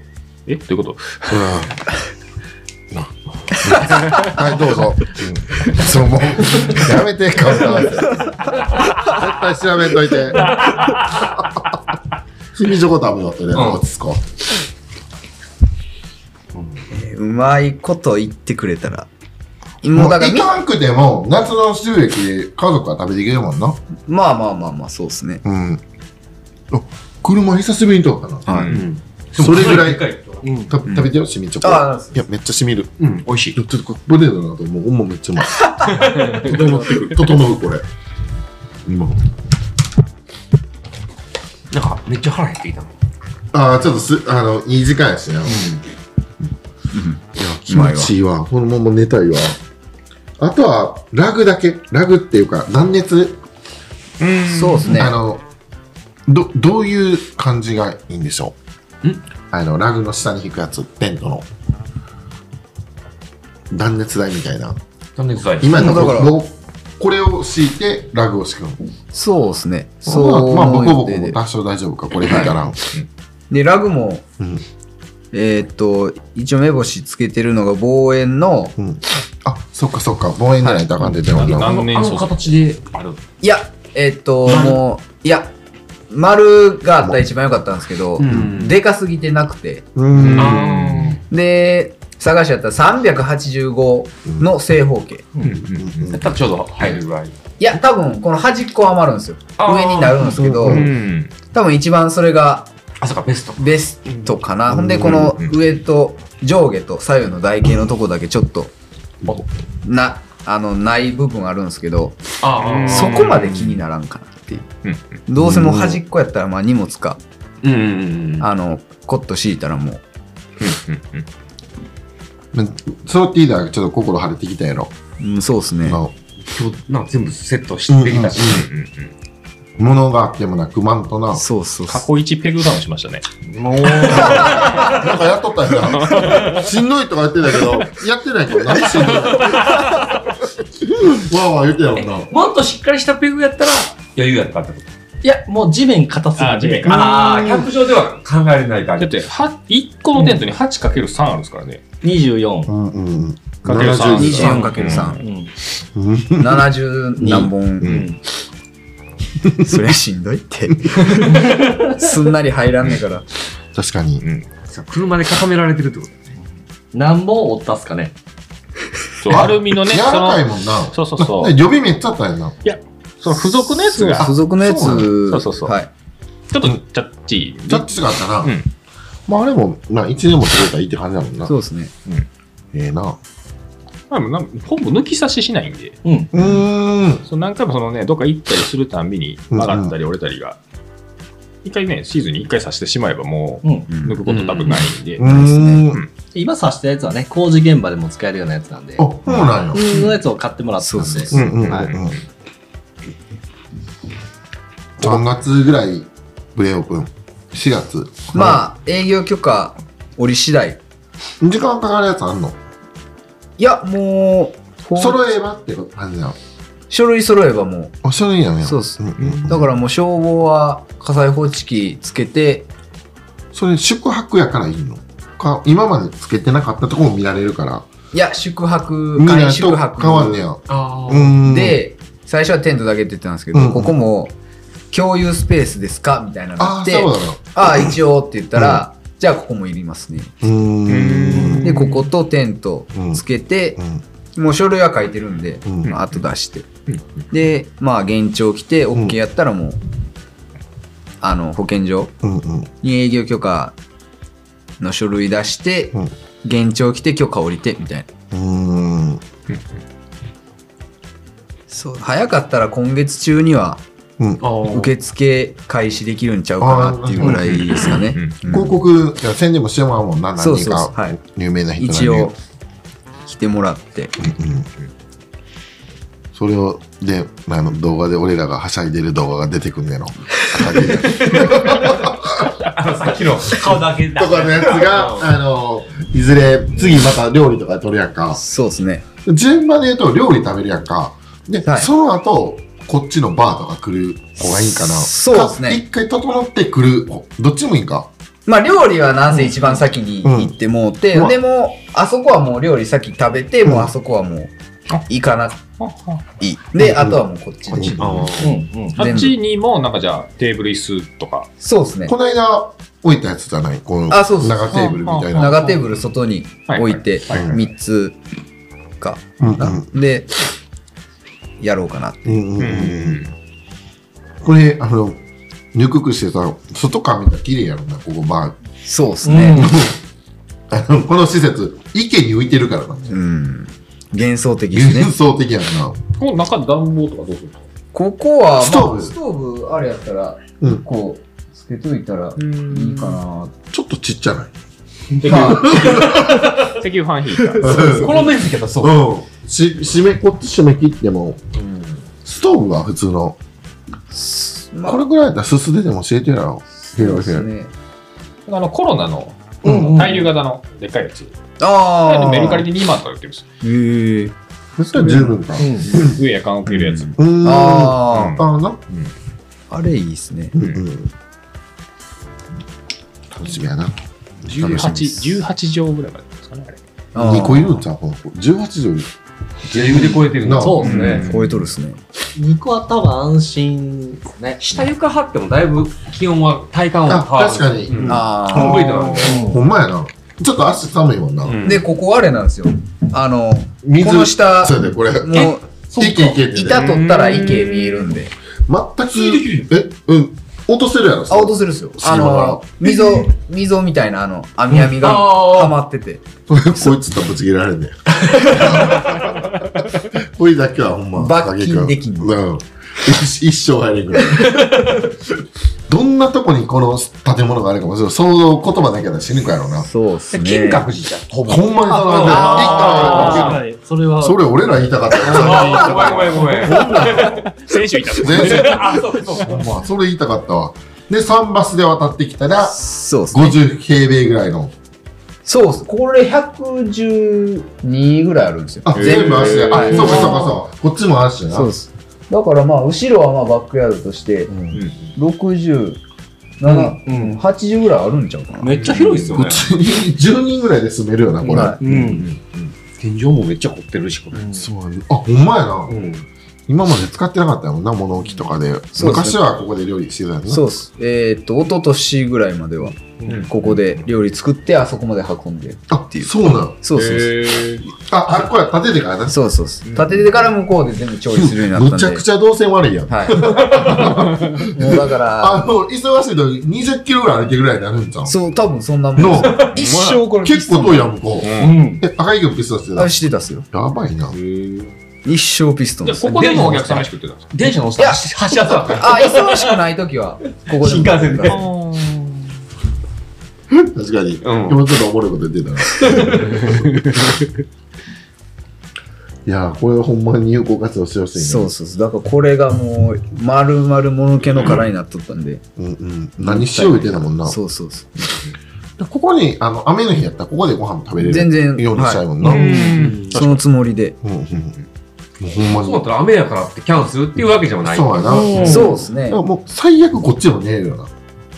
え？どういうこと？うん。はい、どうぞ。うん。そう、もう、やめて、カウンター。絶対調べんといて。君チョコ食べようってね、落ち着こえーうまいこと言ってくれたら。う。もうだからみ、行かんくても、夏の収益で家族は食べていけるもんな。まあまあまあまあ、そうっすね。うん。あ、車久しぶりに通ったな。はい。うんそれぐらい、うん。た食べてよ、しみチョコ。あいや、めっちゃしみる。うん、美味しいちょっとこれ、ポテトだなと思う。ほんまめっちゃうまい。整ってくる。整う、これ。今。なんか、めっちゃ腹減ってきたの。ああ、ちょっとす、あの、いい時間やしな。いや、気持ちいいわ。このまま寝たいわ。あとは、ラグだけ。ラグっていうか、断熱。そうっすね。あの、ど、どういう感じがいいんでしょう？ん？あの、ラグの下に引くやつ、テントの。断熱台みたいな。なんで臭い今やったらだから僕これを敷いて、ラグを敷くの。そうっすね。まあ、そうまあ、ボコボコも多少大丈夫か、これ引いたら。で、ラグも、うんえーっと、一応目星つけてるのが望遠の、うん。あ、そっかそっか、望遠じゃないとあかんで、でもはいなあの、形である。いや、えーっと、もう、いや、丸があったら一番良かったんですけど、んでかすぎてなくて、うん。あで、探しやったら385の正方形。ーうん。ちょうど入るぐらい。いや、多分、この端っこは余るんですよ。上になるんですけど、うん多分一番それがあ、そうか、ベスト。ベストかな。ほんで、この上と上下と左右の台形のとこだけちょっと、な、あの、ない部分あるんですけど、ああそこまで気にならんかなっていう。うんどうせもう端っこやったら、まあ荷物か、うんうんうん。あの、コット敷いたらもう、そうっていいだちょっと心晴れてきたやろ。うん、そうですね。あ今日、全部セットしてきたし。物があってもなくまんとな。そうそう過去一ペグダウンしましたね。もう、なんかやっとったやん。しんどいとか言ってたけど、やってないけど、何しんどいの？わーわー言ってたもんな。もっとしっかりしたペグやったら余裕やったってこと？いや、もう地面硬すぎて。あ地面硬ああ、キャンプ場では考えれない感じ。だって、は1個のテントに 8×3 あるんですからね。24。うんうん。かける三72 24×3。うん。70何本。うん。そりゃしんどいって。すんなり入らんねえから。確かに。うん。車で固められてるってこと何本折ったっすかねそう、アルミのね、柔その、らかいもんな。そうそうそう。で予備めっちゃあったんやな。その付属のやつが、付属のやつ、そうなそうそうそうはい。ちょっとチャッチー。ジャッジがあったな。うんまああれも、まあ1年も取れたらいいって感じだもんな。そうですね。ええな。まあ、なんかほぼ抜き差ししないんで、うーん。その何回もそのね、どっか行ったりするたんびに曲がったり折れたりが、一回ね、シーズンに一回刺してしまえばもう、うん。抜くこと多分ないんで、うーん。今刺したやつはね、工事現場でも使えるようなやつなんで。あ、そうなんや。普通のやつを買ってもらったんで。そうそううんうんうんはいうん。3月ぐらい、プレオープン。4月。まあ、営業許可、折り次第。時間かかるやつあんの？いや、もう、揃えばって感じなの？書類揃えばもあ、それいいやね。そうっすんうんう。だからもう消防は火災報知器つけて、それ宿泊やからいいの？か今までつけてなかったとこも見られるから。いや、宿泊、見ない仮宿と泊変わんねや。で、最初はテントだけって言ってたんですけど、うんここも、共有スペースですか？みたいなのがああ、あって、そうなの。ああ、一応って言ったら、じゃあここもいりますね。うーん。で、こことテントつけてう、ん。もう書類は書いてるんで、うんまあ、後出してうん。で、まあ、現状来て、うん OK やったらもう、あの、保健所。に営業許可の書類出して、うん現状来て許可降りて、みたいな。うーん。そう、早かったら今月中には、うん。受付開始できるんちゃうかなっていうぐらいですかね。広告、宣伝もしてもらうもんな、何か有名な人一応、来てもらって。うんうんそれを、で、あの動画で俺らがはしゃいでる動画が出てくんねやろ。あの、さっきの顔だけだ。とかのやつが、あの、いずれ、次また料理とか撮るやんか。そうですね。順番で言うと料理食べるやんか。で、はいその後、こっちのバーとか来る方がいいんかな。そうですねか一回整ってくる、どっちもいいんか。まあ料理はなんせ一番先に行ってもうて、うんでもあそこはもう料理先食べて、もうあそこはもう行かないい。で、うんあとはもうこっちで。あうんうん。あっちにも、なんかじゃあ、テーブル椅子とか。そうですねこ。の間置いたやつじゃない？このあそうそう長テーブルみたいな。長テーブル外に置いてはいはいはい3つかうんうんな。で、やろうかなって。うんうんうんううんこれ、あの、ぬくくしてさ、外から見たら綺麗やろな、ここバそうですね。ー。あのこの施設、池に浮いてるからな。うん。幻想的ですね幻。想的やな。この中暖房とかどうするここは、ストーブまあストーブあれやったら、うんこう、つけといたらいいかな。ちょっとちっちゃない？石まあ油石油ファンヒーター。この面積だとそう。うん。し、締め、こっち締め切っても、ストーブは普通の、まあこれぐらいだったらすすででも教えてやろ。そうですね。あの、コロナのうん対流型のでっかいやつ。ああ。メルカリで2万とか売ってるんですよ。へえ。そしたら十分か。上やかん置けるやつ。う。あああ、な。あ。あれいいですね。うんうん。楽しみやな。18、18畳ぐらいまでですかね、あれ。あー2個いるんちゃうこの子 ?18 畳。余裕で超えてるなそうですね。超えとるっすね。2個は多分安心ですね。下床張ってもだいぶ気温は、体感はあ、変わる。確かに。うんあコンクリートなんで。ほんまやな。ちょっと足寒いもんな。うんで、ここあれなんですよ。あの、水この下、そうやで、これ。もう。板取ったら池見えるんで。全く、え、うん。落とせるやろ。あ、落とせるっすよ。あの、溝、溝みたいな、あの、網網がはまってて。こいつとぶち切れられんねん。こいだけはほんま。罰金できんのうん。一一生入れんぐらい。どんなとこにこの建物があるかも、想像言葉だけで死ぬかやろな。そうっすね。金閣寺じゃん、ほぼ。ほんまにそのああはい。それは、それ俺ら言いたかったごめんごめんごめん。先週いた。全然。あ、そうそう。ほんま、それ言いたかったわ。で、3バスで渡ってきたら、そうっすね。50平米ぐらいの。そうっす。これ112ぐらいあるんですよ。あ、全部足で。あ、はいそうかそうかそう。こっちも足やな。そうです。だからまあ、後ろはまあバックヤードとして、うん67、うん80ぐらいあるんちゃうかな。めっちゃ広いっすよね。普通に10人ぐらいで住めるよな、これ。はうん。天井もめっちゃ凝ってるし、これ。そうあ、ほんまやな。うん。今まで使ってなかったもんな、物置とかで。昔はここで料理してたよな。そうっす。えーっと、一昨年ぐらいまでは、ここで料理作って、あそこまで運んで。あ、そうなん。そうそうそう。あ、あれこれ立ててからな。そうそうそう。立ててから向こうで全部調理するようになったんで。むちゃくちゃ動線悪いやん。はい。もうだから、あの、忙しいと20キロぐらい歩いてるぐらいになるんじゃん。そう、多分そんなもんの。一生これ結構遠いやん、向こう。うん。え、赤い魚ピストしてた？あ、してたっすよ。やばいな。一生ピストンじゃあ、です。ここでもお客さん飯食ってたんですか？電車のおっさん走走らせたから。あ、忙しくないときは、ここで。新幹線で。確かに。うん今ちょっとおもろいこと言ってたな。いやー、これはほんまに有効活用してほしいね。そうそうそう。だからこれがもう、丸々もぬけの殻になっとったんで。うんうん。何しよう言ってたもんな。そうそうそう。ここに、あの、雨の日やったら、ここでご飯食べれる全然ようにしたいもんな。はうんそのつもりで。うんうん。もうほんまに。そうだったら雨やからってキャンセルっていうわけじゃない。そうやな。そうですね。もう最悪こっちも寝れるよな。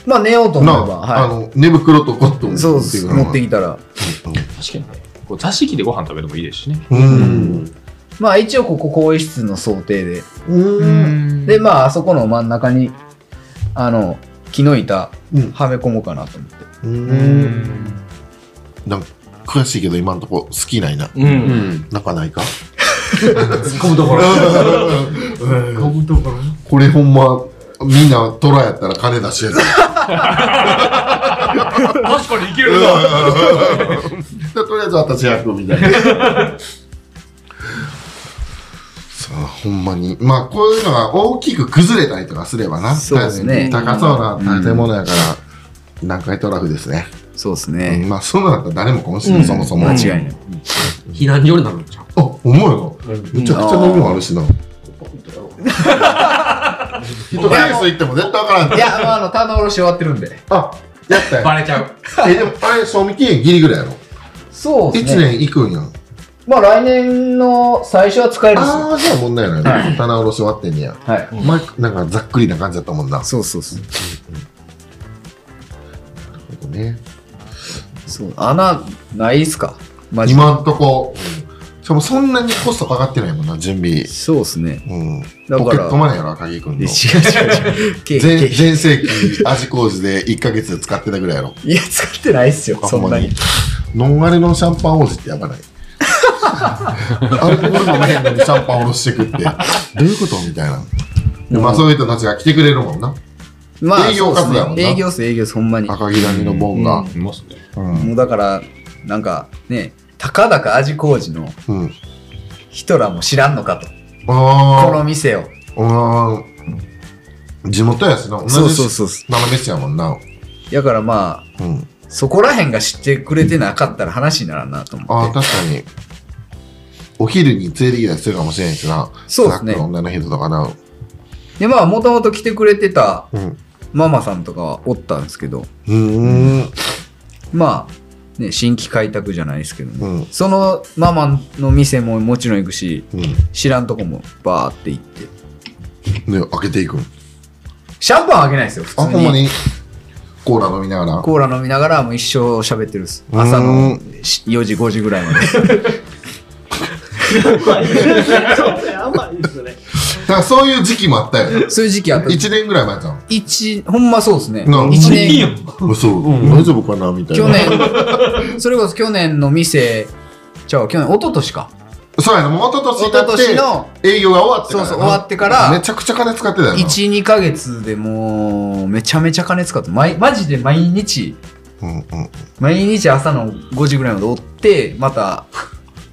まあ寝ようと思えなば、あ、あはの、寝袋とコットンい。そうです。持ってききたら。確かにね。こう座敷でご飯食べるのもいいですしね。うん。まあ一応ここ更衣室の想定で。うん。で、まああそこの真ん中に、あの、木の板うんはめ込もうかなと思って。うん。なんか、悔しいけど今んとこ好きないな。う。うんん。なんかないか突っ込むところ。込むところこれほんま、みんなトラやったら金出しやつ。確かにいけるな。とりあえず私役みたいな。さあ、ほんまに。まあ、こういうのが大きく崩れたりとかすればな。そうですね高そうな建物やから、南海トラフですね。そうですうんね。まあ、そうなったら誰もかもしれない、そもそも。間違いない。避難所になるんちゃうあ、思うよ。めちゃくちゃ飲みもあるしな。人ケース行っても絶対わからんいや、まああの、棚卸し終わってるんで。あ、やったよ。バレちゃう。え、でも、あれ、賞味期限ギリぐらいやろ？そう一年行くんやん。まあ来年の最初は使える。ああ、じゃあ問題ないね。棚卸し終わってんねや。はい。前、なんかざっくりな感じだったもんな。そうそうそう。ね。そう穴ないっすか？マジで今んとこ、しかもそんなにコストかかってないもんな、準備。そうっすね。うん。だからポケットマネーやろ、赤木くんの。違う違う違う。経全盛期、味麹で1ヶ月使ってたぐらいやろ。いや、使ってないっすよ、あそんなに。。ノンアルのシャンパン王子ってやばない。アルコール飲めへんのにシャンパンおろしてくって。どういうこと？みたいな。でまあそういう人たちが来てくれるもんな。まあ、営業活動やもんなそうっすね営業っす、営業っす、ほんまに。赤木谷のボンが。いますね。うん。もうだから、なんかね、たかだか味麹のうん。人らも知らんのかと。あこの店を。あ。うん。地元やしな。同じそうそうそうそう。斜めっちやもんな。だからまあ、うん。そこら辺が知ってくれてなかったら話にならんなとああ、思って。確かに。お昼に連れてきたりするかもしれんしな。そうですねスナックの女の人とかな。で、まあ、もともと来てくれてたうん。ママさんとかはおったんですけど、うーん。まあ、ね、新規開拓じゃないですけどね。うん。そのママの店ももちろん行くし、うん。知らんとこもバーって行って。で、開けていくん。シャンパンあげないですよ、普あ、通に。ほんまに？コーラ飲みながら？コーラ飲みながらもう一生喋ってるっす。朝の4時、5時ぐらいまで。やばいですね。だからそういう時期もあったよ。そういう時期あった。1年ぐらい前じゃん。一ほんまそうですね。な一年、嘘、大丈夫かなみたいな。去年、それこそ去年の店、じゃあ去年、一昨年か。そうやな、もう一昨年一昨年だのって営業が終わってからな。そうそう終わってからめちゃくちゃ金使ってたよな。1、2ヶ月でもう、めちゃめちゃ金使って、毎マジで毎日、うんうん。毎日朝の5時ぐらいまでおって、また、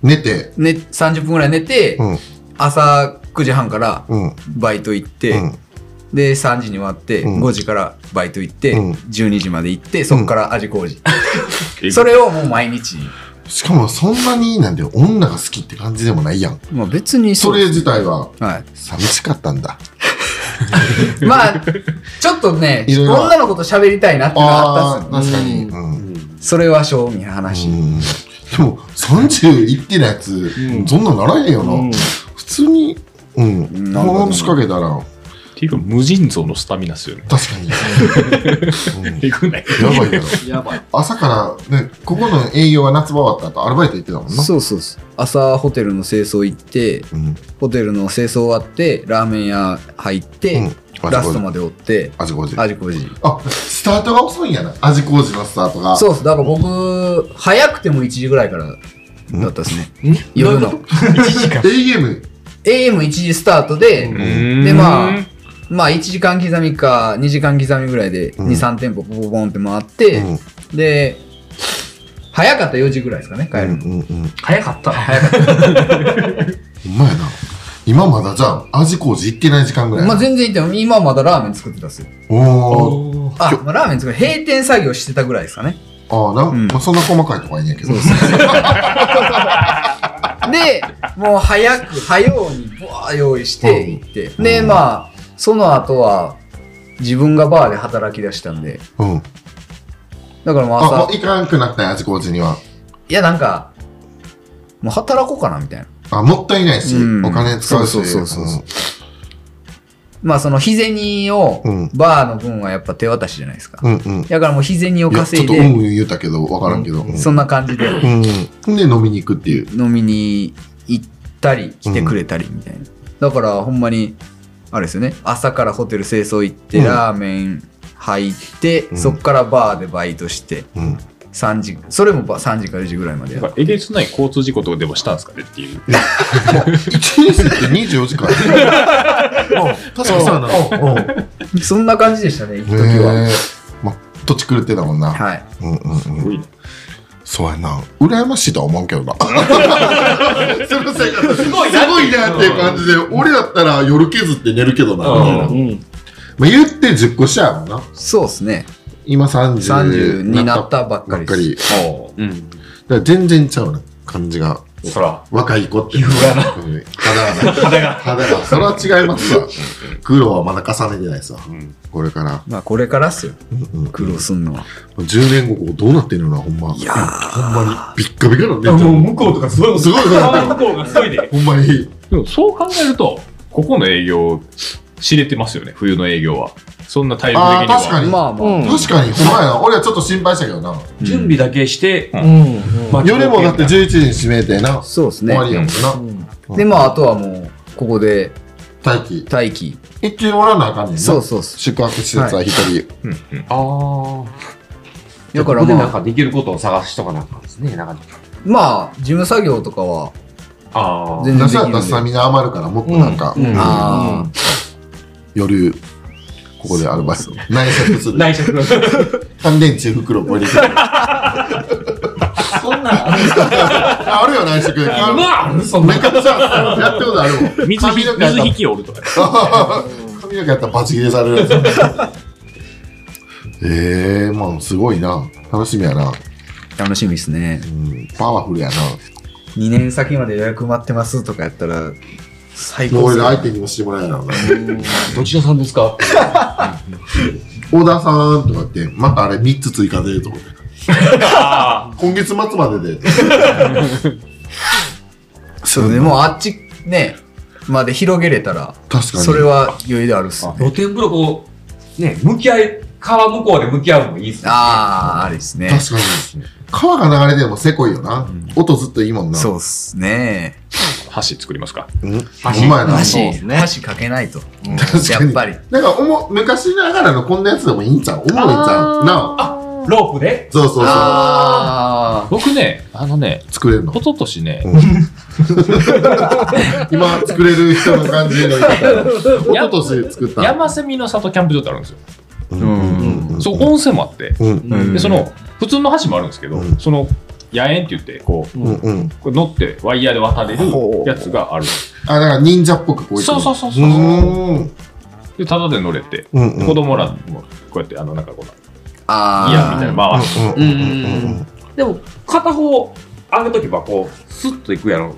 寝て、ね、30分ぐらい寝て、うん朝9時半からうん。バイト行って、うんで、3時に終わって、うん5時からバイト行って、うん12時まで行って、そこから味麹。それをもう毎日。しかもそんなになんで女が好きって感じでもないやん。まあ別にそれ自体ははい。寂しかったんだ。まあ、ちょっとね、いろいろ女の子と喋りたいなってのはあったっすよ。確かに。うん。それは正味な話。うんでも、30いってないやつ、そんなんならへんよな。普通に、うん。なんかでも話しかけたら、ていうか、無尽蔵のスタミナっすよね。確かに。うんえぐない。やばいやろ。やばい。朝から、ね、ここの営業は夏場終わった後、アルバイト行ってたもんな。そうそうそう朝ホテルの清掃行ってうん。ホテルの清掃終わってラーメン屋入って、うん。ラストまで追って味工事。味こじあ、スタートが遅いんやな。味工事のスタートが。そうっすだから僕早くても1時ぐらいからだったですね夜の AM。AM1 時スタートで、ででまあまあ1時間刻みか2時間刻みぐらいでうん23店舗ポポポンって回って、うんで早かったら4時ぐらいですかね帰るの、うんうんうん。早かった。早かった ほんまやな。今まだじゃあ、味工事行ってない時間ぐらい。まあ全然いいっても今まだラーメン作ってたっすよおー。あ、まあ、ラーメン作る閉店作業してたぐらいですかねああ、なん、うんまあ、そんな細かいとこはいいんやけど。そう でもう早く早うにブワー用意してうん行って、でまあその後は自分がバーで働き出したんでうん。だからもうあ、も朝う行かんくなったんや、味工事には。いやなんかもう働こうかなみたいなあ、もったいないし、うんお金使うし。そうそうそうそうまあその日銭をうんバーの分はやっぱ手渡しじゃないですか、うん。うんうん。だからもう日銭をいやちょっと、稼いでうんうん言うたけど、わからんけど。うん。そんな感じでうん。で、飲みに行くっていう。飲みに行ったり来てくれたりみたいな、だからほんまにあれですよね朝からホテル清掃行って、うんラーメン入って、うんそっからバーでバイトしてうん。3時それもば3時か4時ぐらいまでえげつない交通事故とかでもしたんですかねっていう。一日って24時間。うん確かにそうやな。うん。そんな感じでしたね行く時は。ま、土地狂ってたもんな。はいうんうんうん。すごいな。そうやな。羨ましいとは思うけどな。その生活すごいな。すごいなっていう感じで、俺だったら夜削って寝るけどな。みたいなうん。まあ、言って10個下やもんな。そうですね今30 30になったばっかりかり。うん。だから全然ちゃうな、感じが。そら。若い子って。皮膚がな。肌がな。肌が。肌が。それは違いますわ。苦労はまだ重ねてないさ。うん。これから。まあこれからっすよ苦労すんのは、10年後どうなってんのな、ほんま。いやーほんまに。ビッカビカなんで。もう向こうとかすごい。すごい。向こうがすごいで。ほんまに。でもそう考えると、ここの営業、知れてますよね、冬の営業は。そんな体力的には。確かにまあまあ、うん確かに、ほんまやな。俺はちょっと心配したけどな。準備だけして、うん。まあ夜もだって11時に閉めてな。そうですね終わりやもんな。でまああとはもうここで待機。待機一応おらなあかんねんな。そうそうそ宿泊施設は一人。うんうんああ。だからまあなんかできることを探しとかなあかんですね。なんか。まあ事務作業とかはああ。全然できるんで出しだったらスタミナ余るから、もっとなんか、うんうんああ夜、ここでアルバイト。内職する。内職。乾電池袋これで。そんなん あるよ、内職で。まあ、そんなめ。ちゃくちゃやってことあるもん。水引きおるとか。髪の毛やったらバチ切れされるやつ。ええまあすごいな。楽しみやな。楽しみですねうん、パワフルやな。2年先まで予約待ってますとかやったら最高。もう相手にもしてもらえな。いな。どちらさんですか？オーダーさん。とかって、またあれ3つ追加でとかって。今月末までで。そうねもうあっちねまで広げれたら確かに。それは余裕であるっすね露天風呂こう、ね、向き合い、川向こうで向き合うのもいいですね。あああれですね確かに。川が流れてもせこいよな。音ずっといいもんな。そうっすね箸作りますか？うん。ほんまやな。箸そうっすね箸かけないと確かに。やっぱりなんかおも、昔ながらのこんなやつでもいいんちゃう？重いんちゃう？なあ。ロープで？そうそうそう。あ僕ね、あのね、作れるの？一昨年ね、今作れる人の感じの言い方。一昨年作った。山蝉の里キャンプ場ってあるんですよ。うんうんうんそこ温泉もあって、うんうんで、その、普通の橋もあるんですけど、うんその、野縁って言って、こう、うんうん。これ乗ってワイヤーで渡れるやつがある。あ、だから忍者っぽくこういそうそうそうそう。で、タダで乗れて、うんうん。子供らもこうやって、あの、なんかこう、あイヤーみたいな回す。うんうんうんうんでも、片方上げとけば、こう、スッといくやろ。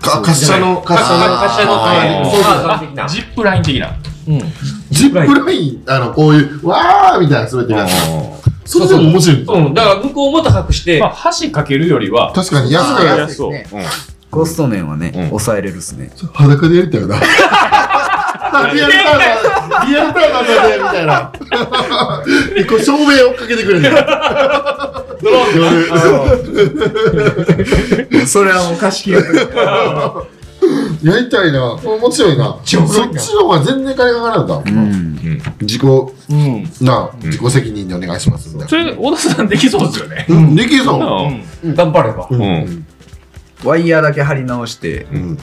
か滑車の、滑車の、滑車の。ジップライン的な。ジップライン、あの、こういう、わーみたいな滑ってるやつ。それでも。面白いうん、だから向こうも高くして、まあ、箸かけるよりは、確かに安く安そう。ねコスト面はね、うん。抑えれるっすね。裸でやりたいよな。リアルターンだ、リアルターンなんだね、みたいな。でこう照明追っかけてくれるん。だよ。夜。それはもう貸し切り やりたいな。面白いな。そっちの方が全然金かからんだ。うん。自己、うん。な、自己責任でお願いしますみたいそれ、小田さんできそうですよね。な。うん、できるぞ。うん頑張れば。うんうんワイヤーだけ貼り直して。うん。だ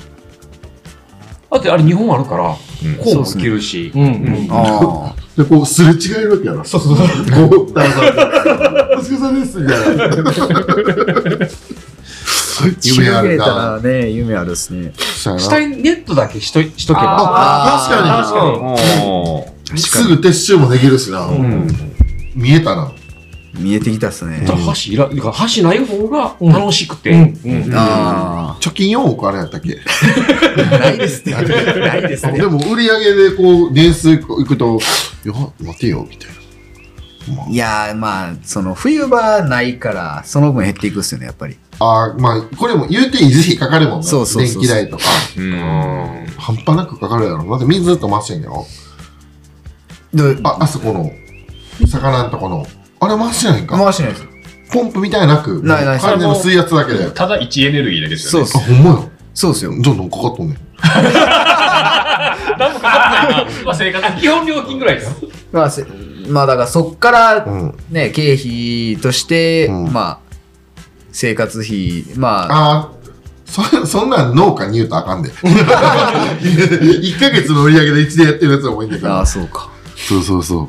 ってあれ日本あるから、うんこうもいけるし。うん。うん。あで、こう、すれ違えるわけやろ。そうそうそう。こう、だから、お疲れ様です、みたいな。夢あるな。ーね、夢あるっすね。下にネットだけしとしとけば。あ確かに。確かに。すぐ撤収もできるしな。うん。見えたな。見えてきたっすね箸いら、だから箸ない方が楽しくて。うん。あ貯金4億あれやったっけ？あ。ないですね。ないですねで。も売り上げでこう、年数いくと、いや、待てよ、みたいな。いやー、まあ、その、冬場ないから、その分減っていくっすよね、やっぱり。ああ、まあ、これも言うて維持費かかるもんな。そうそうそう電気代とか。うん。半端なくかかるやろ。だって水と回してんやろ。で、あ、あそこの、魚のとこの。あれ回してないんか。回してないです。ポンプみたいなく。ないない完全の水圧だけで。あ、ただ位置エネルギーだけですよね。そうっす。ほんまよ。そうっすよ。どんどんかかっとんねん。何もかかってないな。まあ生活基本料金ぐらいですよ。まあ、せまあ、だからそっからうん。ね、経費として、うんまあ、生活費、まあ、ああ、そ、そんなん農家に言うとあかんで。1ヶ月の売り上げで1年やってるやつは多いんだかああ、ら。そうか。そうそうそう。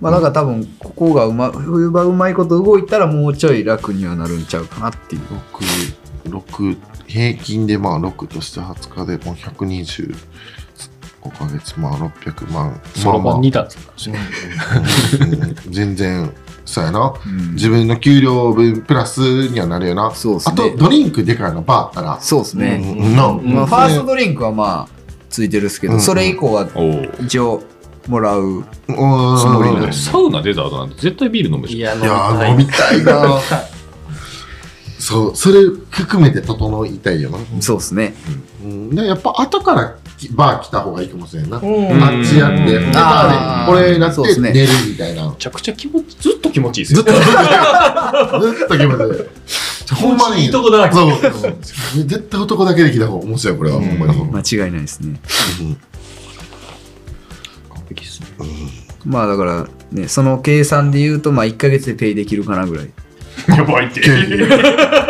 まあ、だから多分、ここがうま、冬場うまいこと動いたらもうちょい楽にはなるんちゃうかなっていう。6、六平均でまあ6として20日でもう125ヶ月、まあ600万。そろばんまあ2段ですまあうん全然、そうやな。うん自分の給料分プラスにはなるよな。そうっすねあと、ドリンクでかいのバーあったら。そうですね。うんなまあ、ファーストドリンクはまあ、ついてるっすけど、うんそれ以降は。一応もらう。うんつもりなんサウナデザートなんて絶対ビール飲むでしょ。いや、飲みたいな。そう、それ含めて整いたいよな。そうですね。うん、でやっぱ後からきバー来た方がいいかもしれんな。うんあっちやって、でバーでこれになってそうっすね寝るみたいな。めちゃくちゃ気持ち、ずっと気持ちいいですよずっ。と、気持ちいい。ほんまに。いいとこだらけそう。絶対男だけで来た方が面白い、これは。間違いないですね。うん完璧っすね。まあだからね、その計算で言うと、まあ1ヶ月でペイできるかなぐらい。やばいって。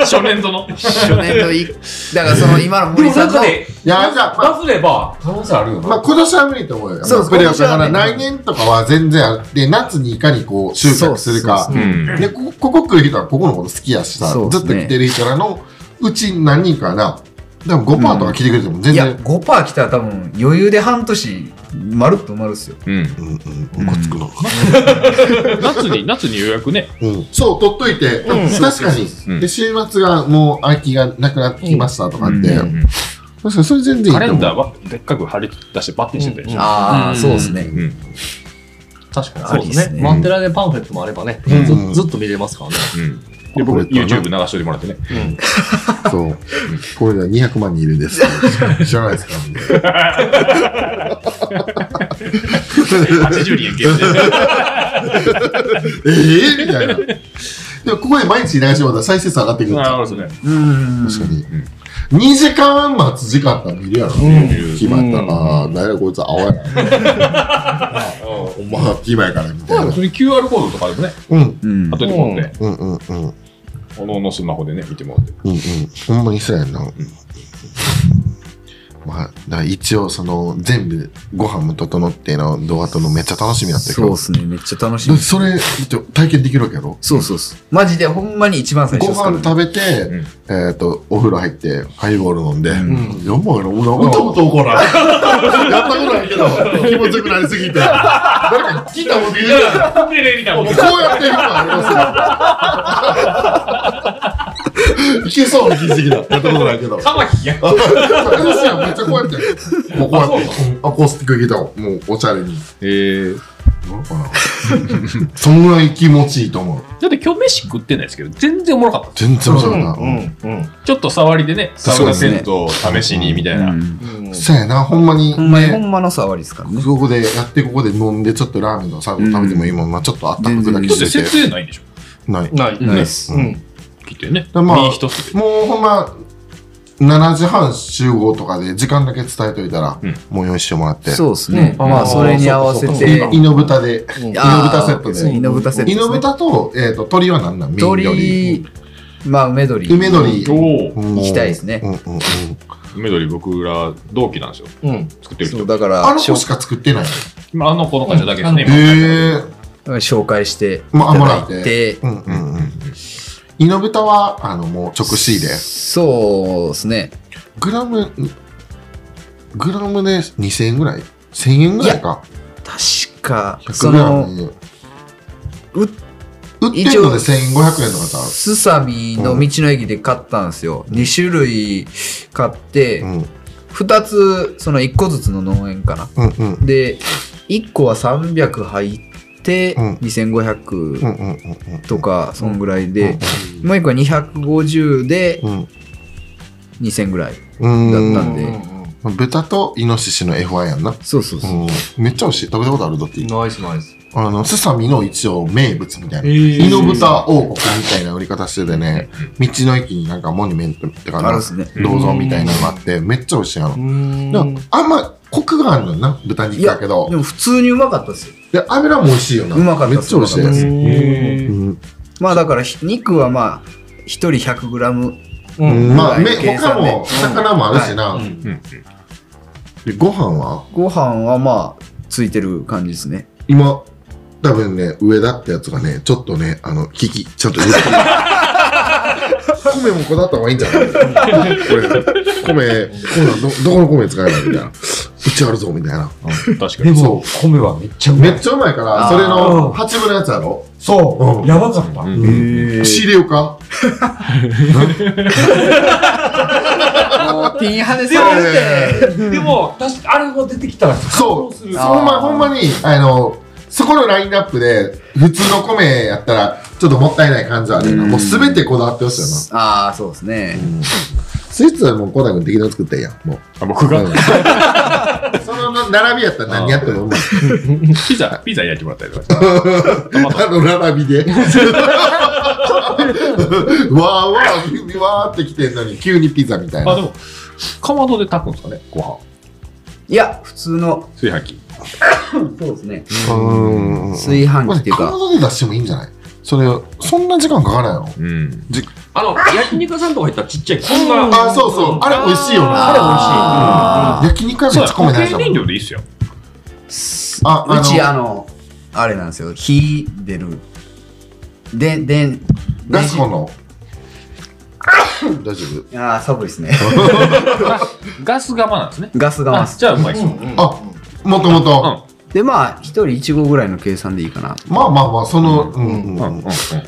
初年度の。初年度い、だからその今の森さんんかね、いや、じゃあ、まあ、バズれば可能性あるよな。まあ、今年は無理と思うよ。そうまあプレーオフだから今年はね来年とかは全然あって、夏にいかにこう収穫するか。で、こここ来る人はここのこと好きやしさ、ずっと来てる人らのうち何人かな、でも5%とか来てくれても全いや、然、5%来たら多分余裕で半年、まるっと埋まるっすよ。うん。うんうん、うんこつくな。夏に、夏に予約ね。うん、そう、取っといて、うん確かに、うんで、週末がもう空きがなくなってきましたとかって、うん確かにそれ全然いいと思う。カレンダーはでっかく貼り出してバッテンしてたでしょ。ああ、うんそうですね。うん。確かにそうですね。ありっすねマンテラでパンフレットもあればね、うんずずっと見れますからね。うん。で、僕、YouTube 流しといてもらってね。うん。そう。これでは200万人いるんです。知らないですか？80人限定。ええみたいな。でも、ここで毎日流してもらったら再生数上がってくるなるほどね。うん。確かに。2時間待つ時間あったら見るやろ。暇やったら、ああ、なんやこいつ青やな。ほんま、暇やから、みたいな。それ QR コードとかでもね、うん、うん。後で持って、うん、うん、うん。おのおのスマホでね、見てもらって。うんうん、ほんまにそうやんな。まあ、一応、その、全部、ご飯も整っての動画とのめっちゃ楽しみやったけどそうっ、すね。めっちゃ楽しみ。それ、一応体験できるわけやろ？そうそうそう。マジでほんまに一番最初ね飯食べて、んえっと、お風呂入って、ハイボール飲んで、んやばいな、俺、見たこと怒らん。やったことないけど、気持ちよくなりすぎて。誰か聞いたもんね、こうやってるからありますよ。いけそうな気してきた。やったことないけど。カマキや。めっちゃこうやって。もうこうやって。アコースティックギターを、もうおしゃれに。えー、どうかな そんぐらい気持ちいいと思う。だって今日飯食ってないですけど、全然おもろかった。全然面白かった。うんうんちょっと触りでね、サウナセットを試しにみたいな。そうやな、ほんまに。ほんまにほねんまの触りですからね。ここでやって、ここで飲んで、ちょっとラーメンとサウナ食べてもいいもんな。ちょっとあったかくだけして設て。営ないんでしょない。ない。ないです。うん。来てね。まあ。もうほんま、7時半集合とかで時間だけ伝えといたら、うんもう用意してもらって。そうですね。うんまあ、それに合わせて。イノブタで、うんイノブタセットで。イノブタセット。イノブタと、えっと、鳥は何なん？メ鳥。鳥、まあ、梅鳥。梅鳥。行きたいですねうんうんうん。梅鳥僕ら同期なんですよ。うん。作ってる人。だから、あの子しか作ってない。今あの子の会社だけですね。紹介していまあ、たもらっだいてて。。うんうんうん。イノブタは、あの、もう直仕入れ。そうですね。グラム、グラムで2000円ぐらい ?1000 円ぐらいか。確か、100そグラの、ムで。う売ってるので1500円とかさ。すさみの道の駅で買ったんですよ。2種類買って、うん。2つ、その1個ずつの農園かな。うんうん。で、1個は300入って、うん2500うんうんうんうん。とか、そんぐらいで、もう1個は250でうん。2000ぐらい。うん。だったんで豚とイノシシの F1 やんな。そうそうそう。うん。めっちゃ美味しい。食べたことある？どっちナイスナイス。あの、スサミの一応名物みたいな。えーイノブタ王国みたいな売り方しててね、道の駅になんかモニュメントってかなあるっ、すね。銅像みたいなのがあって、めっちゃ美味しいやろ。あんまコクがあるのよな、豚肉だけどで。も普通にうまかったですよ。で、油も美味しいよな。うまかっためっちゃ美味しい。ですうんまあだから、ひ肉はまあ、1人 100g。うんまあ、めぐらいの計算で他も、魚もあるしな。うんうんでご飯は？ご飯はまあ、ついてる感じですね。今、多分ね、上田ってやつがね、ちょっとね、あの、聞き、ちょっと言って。米もこだわった方がいいんじゃない？これ、米、こんなんど、どこの米使えないみたいな。うちあるぞ、みたいな。確かに。でも、米はめっちゃうまい。めっちゃうまいから、それの八分のやつやろ？そうう。んやばかった。うんへ仕入れようか？もう、ピンハネされて。でも、確かあれが出てきたら、そう、するほんま、ほんまに、あの、そこのラインナップで、普通の米やったら、ちょっともったいない感じはあるよな。うんもうすべてこだわってほしいよな。ああ、そうですね。スイーツはもうコダ君的なの作ってんやん。もう。あ僕がうん その並びやったら何やってもうまい。ピザ、ピザ焼いてもらったりとか。あの並びで。わーわー、わーって来てんのに、急にピザみたいあ、なで。も、かまどで炊くんですかね、ご飯。いや、普通の、炊飯器。そうですね。うん炊飯器っていうか、体で出してもいいんじゃない？それ、そんな時間かからないのうん。あの、焼肉屋さんとか行ったらちっちゃい、こんな。あ、そうそう。あれ美味しいよな。あ焼肉はめっちゃ米大事だも燃。料でいいっすよ。あ、あのうち、あの、あれなんですよ。火出る。で、で、ガスコンロ？大丈夫？ああ、寒いですね。ガス釜なんですね。ガス釜じゃあうまいっすよ。あ、もともと。で、まあ、一人一合ぐらいの計算でいいかな。まあまあまあ、その、うんうんうんうんうんうん。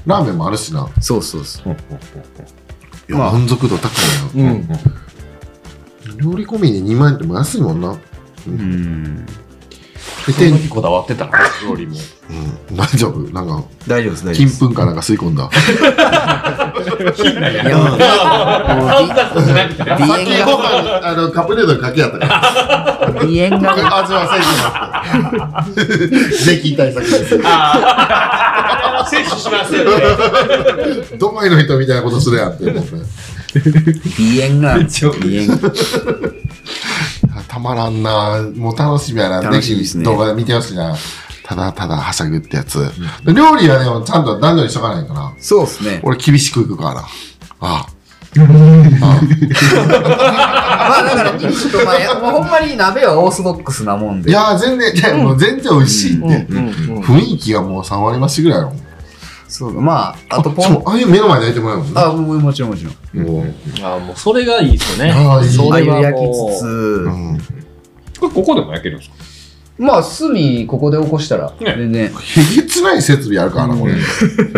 ラーメンもあるしな。そうそうそう。いや、まあ満足度高いな。うん。料理込みに2万円っても安いもんな。うん。で、店にこだわってたら、料理も。うん、大丈夫？なんか、大丈夫です、大丈夫金です。粉かなんか吸い込んだ？いや、もう、もう鼻先ご飯、あの、カップヌードルかけやったから。炎鼻炎が、味はせずになって。税金対策です。摂取しますドバイの人みたいなことするやんって思って。鼻炎が、鼻炎。たまらんなもう楽しみやな。楽しみですねぜひ動画で見てほしいな。ただただはしゃぐってやつ。料理はでもちゃんと男女にしとかないかな。そうですね。俺厳しくいくからな。ああ。まあ、だから、まあ、やもうほんまに鍋はオーソドックスなもんで。いやー、全然、いやもう全然美味しいって。うん。雰囲気がもう3割増しぐらいやろ。そうだ、まあ、あとポン、ああいう目の前で焼いてもらうもんね。あ、もうもちろんもちろん。もう。ああ、もうそれがいいですよね。ああいいそれは焼きもうつつ、うん。これここでも焼けるんですか？まあ、炭ここで起こしたら、ね全然。へげつない設備あるからな、これ。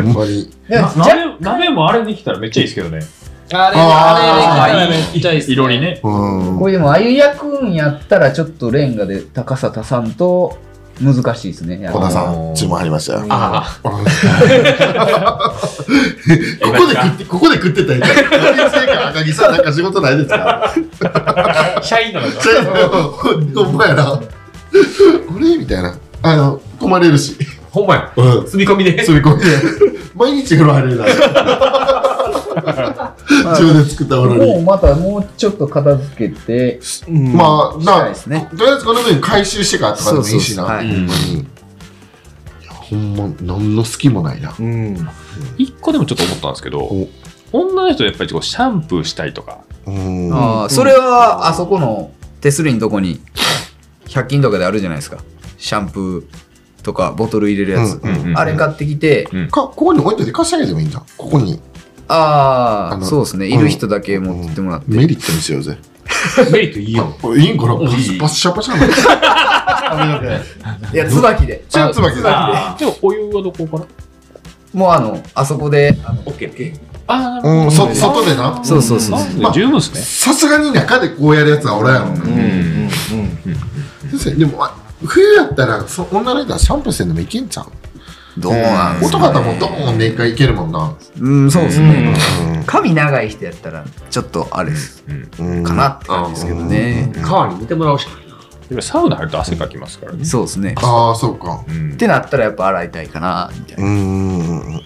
ほんまに。いやなじゃ鍋鍋もあれできたらめっちゃいいですけどね。あれ、あれがいい。めっちゃいいっすね色に。ね。うん。これでも、あゆ焼くんやったら、ちょっとレンガで高さ足さんと、難しいですね。やっぱ小田さん、注文入りましたよ。あ ここで食って、ここで食ってたらいいから。何せいか赤木さん、なんか仕事ないですかあ、社員なのか。ほんまやな。あれみたいな。あの、泊まれるし。ほんまや。うん。積み込みで。住み込みで。毎日風呂入れるな。自分で作ったものもうに。またもうちょっと片付けて、まあ、なね。とりあえずこの分回収してからとかでもいいしな。そうそうそうはいほんまに。いや、ほんま、何の隙もないな。うん。一個でもちょっと思ったんですけどお、女の人やっぱりこうシャンプーしたいとか、うん。ああ、それはあそこの手すりのとこに100均とかであるじゃないですか。シャンプーとかボトル入れるやつ。うんうんあれ買ってきて、か、ここに置いといて貸してあげてもいいんじゃん。ここに。ああ、そうですね。いる人だけ持ってってもらって。メリットにしようぜ。メリットいいよ。これいいんかなパシャパシャな。いや、椿で。ちょ、つばきだ。あでもお湯はどこから？もうあの、あそこで、あのオッケーオッケー。あうん、そ、外でな。そうそうそう。まあ十分ですね。さすがに中でこうやるやつはおらんやろな。うん先生でも、あ冬やったら、そ女の人はシャンプーしてんでもいけんちゃう？どうなんですか、男方もドーンで一回いけるもんな。うん、そうですね。う髪長い人やったら、ちょっとあれです。ん。かなって感じですけどね。川に見てもらうしかないな。でもサウナ入ると汗かきますからね。そうですね。ああ、そうか。うん。ってなったらやっぱ洗いたいかな、みたいうな。ん。うん。うん。うん。うん。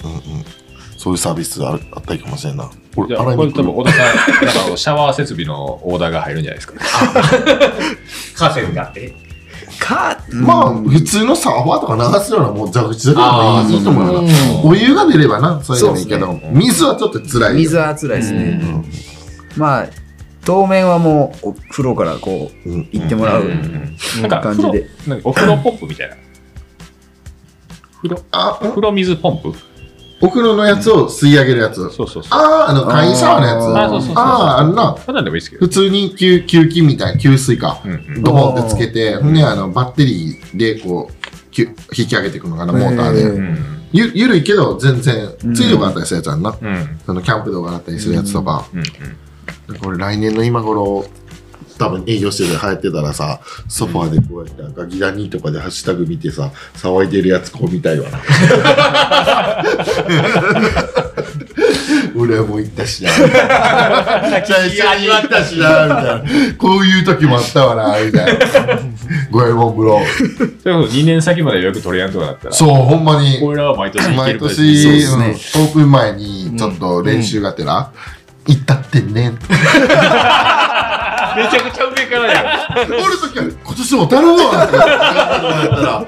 そういうサービスあるあったらいいかもしれん。な。これ洗いに来る。多分小田さん、なん。かあのシャワー設備のオーダーが入るん。じゃないですか。河川があって。か、まあ、普通のサーファーとか流すようなもう蛇口だけでもいいと思うよな。お湯が出ればな、それでもいいけど、水はちょっと辛い。水は辛いですね。まあ、当面はもう、お風呂からこう、うん行ってもらう。なんか風呂感じで、なんかお風呂ポンプみたいな。風呂、あ、風呂水ポンプお風呂のやつを吸い上げるやつ。そうそうそう。ああ、あの、簡易シャワーのやつ。あーそうそうそうそうああ、あのな、ただでもいいですけど。普通に吸吸気みたいな、給水か。うんうんドボンってつけて、ほんで、あの、バッテリーで、こう、引き上げていくのかな、モーターで。うんゆ、ゆるいけど、全然、水力あったりするやつあんな。うんその、キャンプ動画あったりするやつとか。うんこれ、来年の今頃、多分営業してて流行ってたらさ、ソファーでこうやって赤ギラニーとかでハッシュタグ見てさ、騒いでるやつこう見たいわな。俺も行ったしな。最初に行ったしな、みたいな。こういう時もあったわな、みたいな。五右衛門風呂。それこそ2年先まで予約取りやんとかだったら、そう、ほんまに。俺らは毎年行け毎年、そうですねうんオープン前にちょっと練習がてら、行ったってんねん。めちゃくちゃ上からやおるときは、今年も頼むわとか言ったら、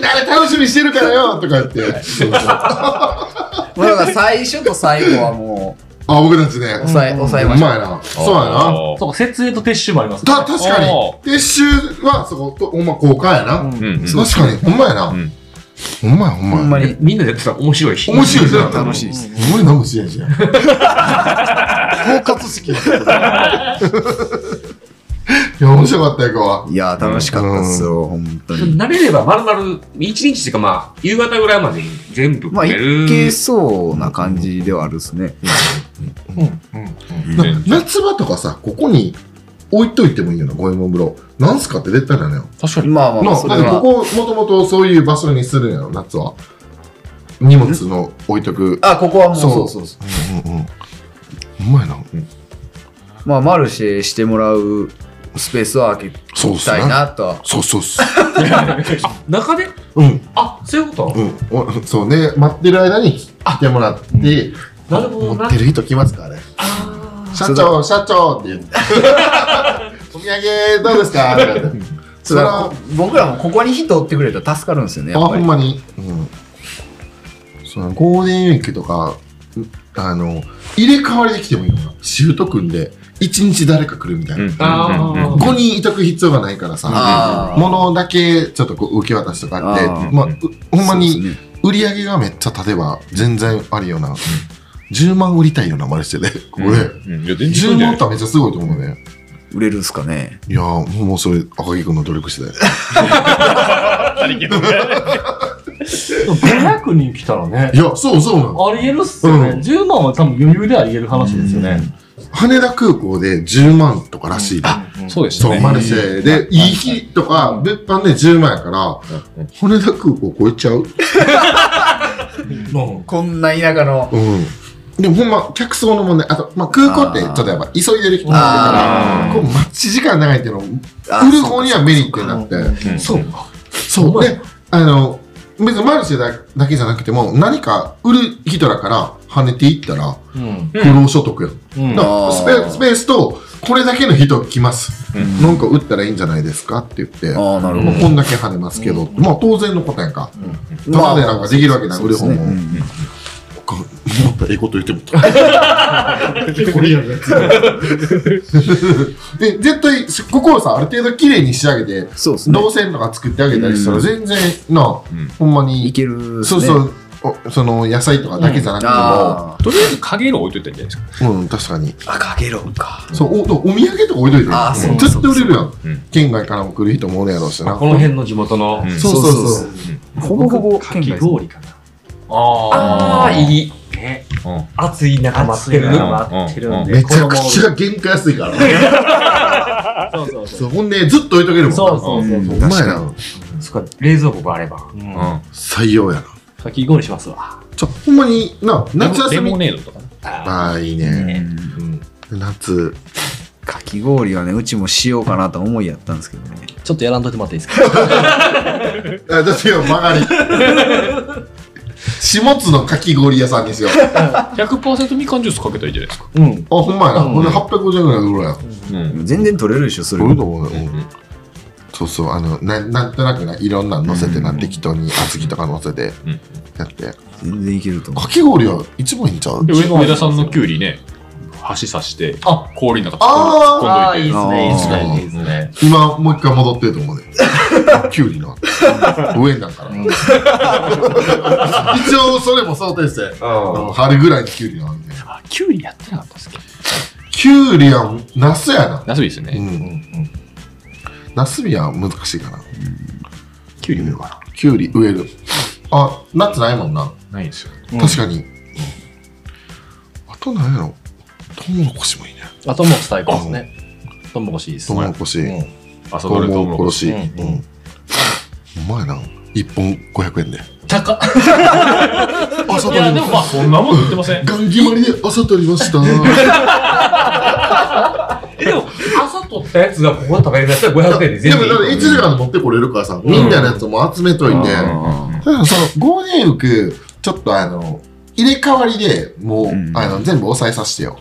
誰楽しみにしてるからよとか言って。そうそうあ、もうだから最初と最後はも僕たちね。う、抑え、抑えうましょう。まいな。そうやな。そうか、設営と撤収もありますた、確かにお。撤収は、そこ、ほんま交換やな。うんうんうん確かに、ほんまやな。んほんまや、ほんまや。ほんまにみんなでやってたら面白いし。面白いじゃん。楽しいです。ほんまに何もしないじゃん。統括式。いや、面白かったよ、今日は。いやー、楽しかったっすよ、本当に。慣れれば丸々一日っていうかまあ、夕方ぐらいまでに全部まあ、いやる。けそうな感じではあるっすね。な夏場とかさ、ここに置いといてもいいよな、五右衛門風呂。なんすかって絶対なのよ。確かに。まあまあ、なそれここ、もともとそういう場所にするんやろ、夏は。荷物の置いとく。あ、ここはもう、そそううそうそう。うんうんうん。うまいな。まあ、マルシェしてもらうスペースは開けたいなとは。そうそうっす。中で？うん。あ、そういうこと？うん。おそうね、待ってる間に来てもらって、なるほどな持って。る人来ますからね。あ社長、社長って言って。お土産どうですか？それは、僕らもここに人おってくれたら助かるんですよね、あ。ほんまに？うん。そのゴールデンウィークとか、あの、入れ替わりで来てもいいのかな？シフト組んで、一日誰か来るみたいな。うんあー5人いとく必要がないからさ、物だけちょっとこう受け渡しとかあって、あーまあ、うほんまに売り上げがめっちゃ立てば全然あるような、10万売りたいようなマルシェで、ここで、うんいや、全然10いいんじゃない万あったらめっちゃすごいと思うね。売れるんすかね？いやー、もうそれ、赤木くんの努力次第。500人来たらねい、や、そうそうなの。ありえるっすよね。うん10万は多分余裕でありえる話ですよね。羽田空港で10万とからしいで。うんそう、そうでしたね。マルシェで、いい日とか、物販で10万やから、羽田空港超えちゃう？こんな田舎の。うん。でもほんま、客層の問題、あと、まあ、空港ってちょっとやっぱ急いでる人もいるから、こう待ち時間長いっていうの、あ売る方にはメリットになって、そうか。そう。で、あの、別にマルシェだだけじゃなくても、何か売る人らから跳ねていったら、うん。不労所得やん。だからスペあースペースと、これだけの人来ます。なんか売ったらいいんじゃないですかって言って、ああ、なるほど。まあこんだけ跳ねますけど、まあ当然のことやんか。まあただでなんかできるわけない、売る方も。そうですねうんかもっとええこと言ってもた。これやるやつ。で、絶対、ここをさ、ある程度綺麗に仕上げて、そうですね。動線とか作ってあげたりしたら、うん全然、な、ほんまにい、ける。そうそう、おその野菜とかだけじゃなくても、あとりあえず影色置いといたんじゃないですか。うん、確かに。あ。あ、かけろか。そう、おお土産とか置いといて。あーそう絶対売れるやんうん。県外からも来る人もおるやろうしな。この辺の地元のうんそうそうそう。ほぼほぼかき氷かな。ああ、いい。ね。うん暑い中待ってるの待ってるんで。めちゃくちゃ原価安いから。そうそうそう。そうほんで、ずっと置いとけるもんな。そうそうそう。ほんまやな。そっか、冷蔵庫があれば。採用やな。かき氷しますわ。ちょ、ほんまに、な、夏休み。レモネードとかね。ああ、いいね。夏。かき氷はね、うちもしようかなと思いやったんですけどね。ちょっとやらんといてもらっていいですか？あ、だってよ、曲がり。下津のかき氷屋さんにしよう。あ、100%みかんジュースかけたらいいじゃないですか。うん。ほんまやな。うんほんで850円ぐらい売るやん。うん。全然取れるでしょ、それ売ると思うよ。うんそうそう、あの、ななんとなくな、いろんなの乗せてな、適当に小豆とか乗せてうん、やって。全然いけると思う。かき氷は一番いいんちゃう？で、上の枝さんのキュウリね、箸刺して、あ氷の中突っああ、いい込んどいて。ですね。いいですね。いいですね。今、もう一回戻ってると思うね。キュウリの。上になんから。一応、それも想定して、春ぐらいにキュウリなんで。あ、キュウリやってなかったっすっけ？キュウリは、ナスやな。ナスビですね。うん。ナスビは難しいかな。キュウリ植えようかキュウリ植える。あ、ナッツないもんな。な。ないんですよ。確かに。あと何やろトウモロコシもいいね。あ、トウモロコシ最高ですね。トウモロコシいいですトウモロコシ。うん朝トウどれとうもろこモロコシ。し。うん。うまいな。1本500円で。高っ。朝いや、でもまあ、そんなもん売ってません。ガン決まりで朝取りました。え、でも、朝取ったやつがここで食べれるやつは500円ででもだから1時間で持ってこれるからさ、みんなのやつも集めといて、そのゴールデンウィーク、ちょっとあの、入れ替わりでもう、うんあの全部押さえさせてよ。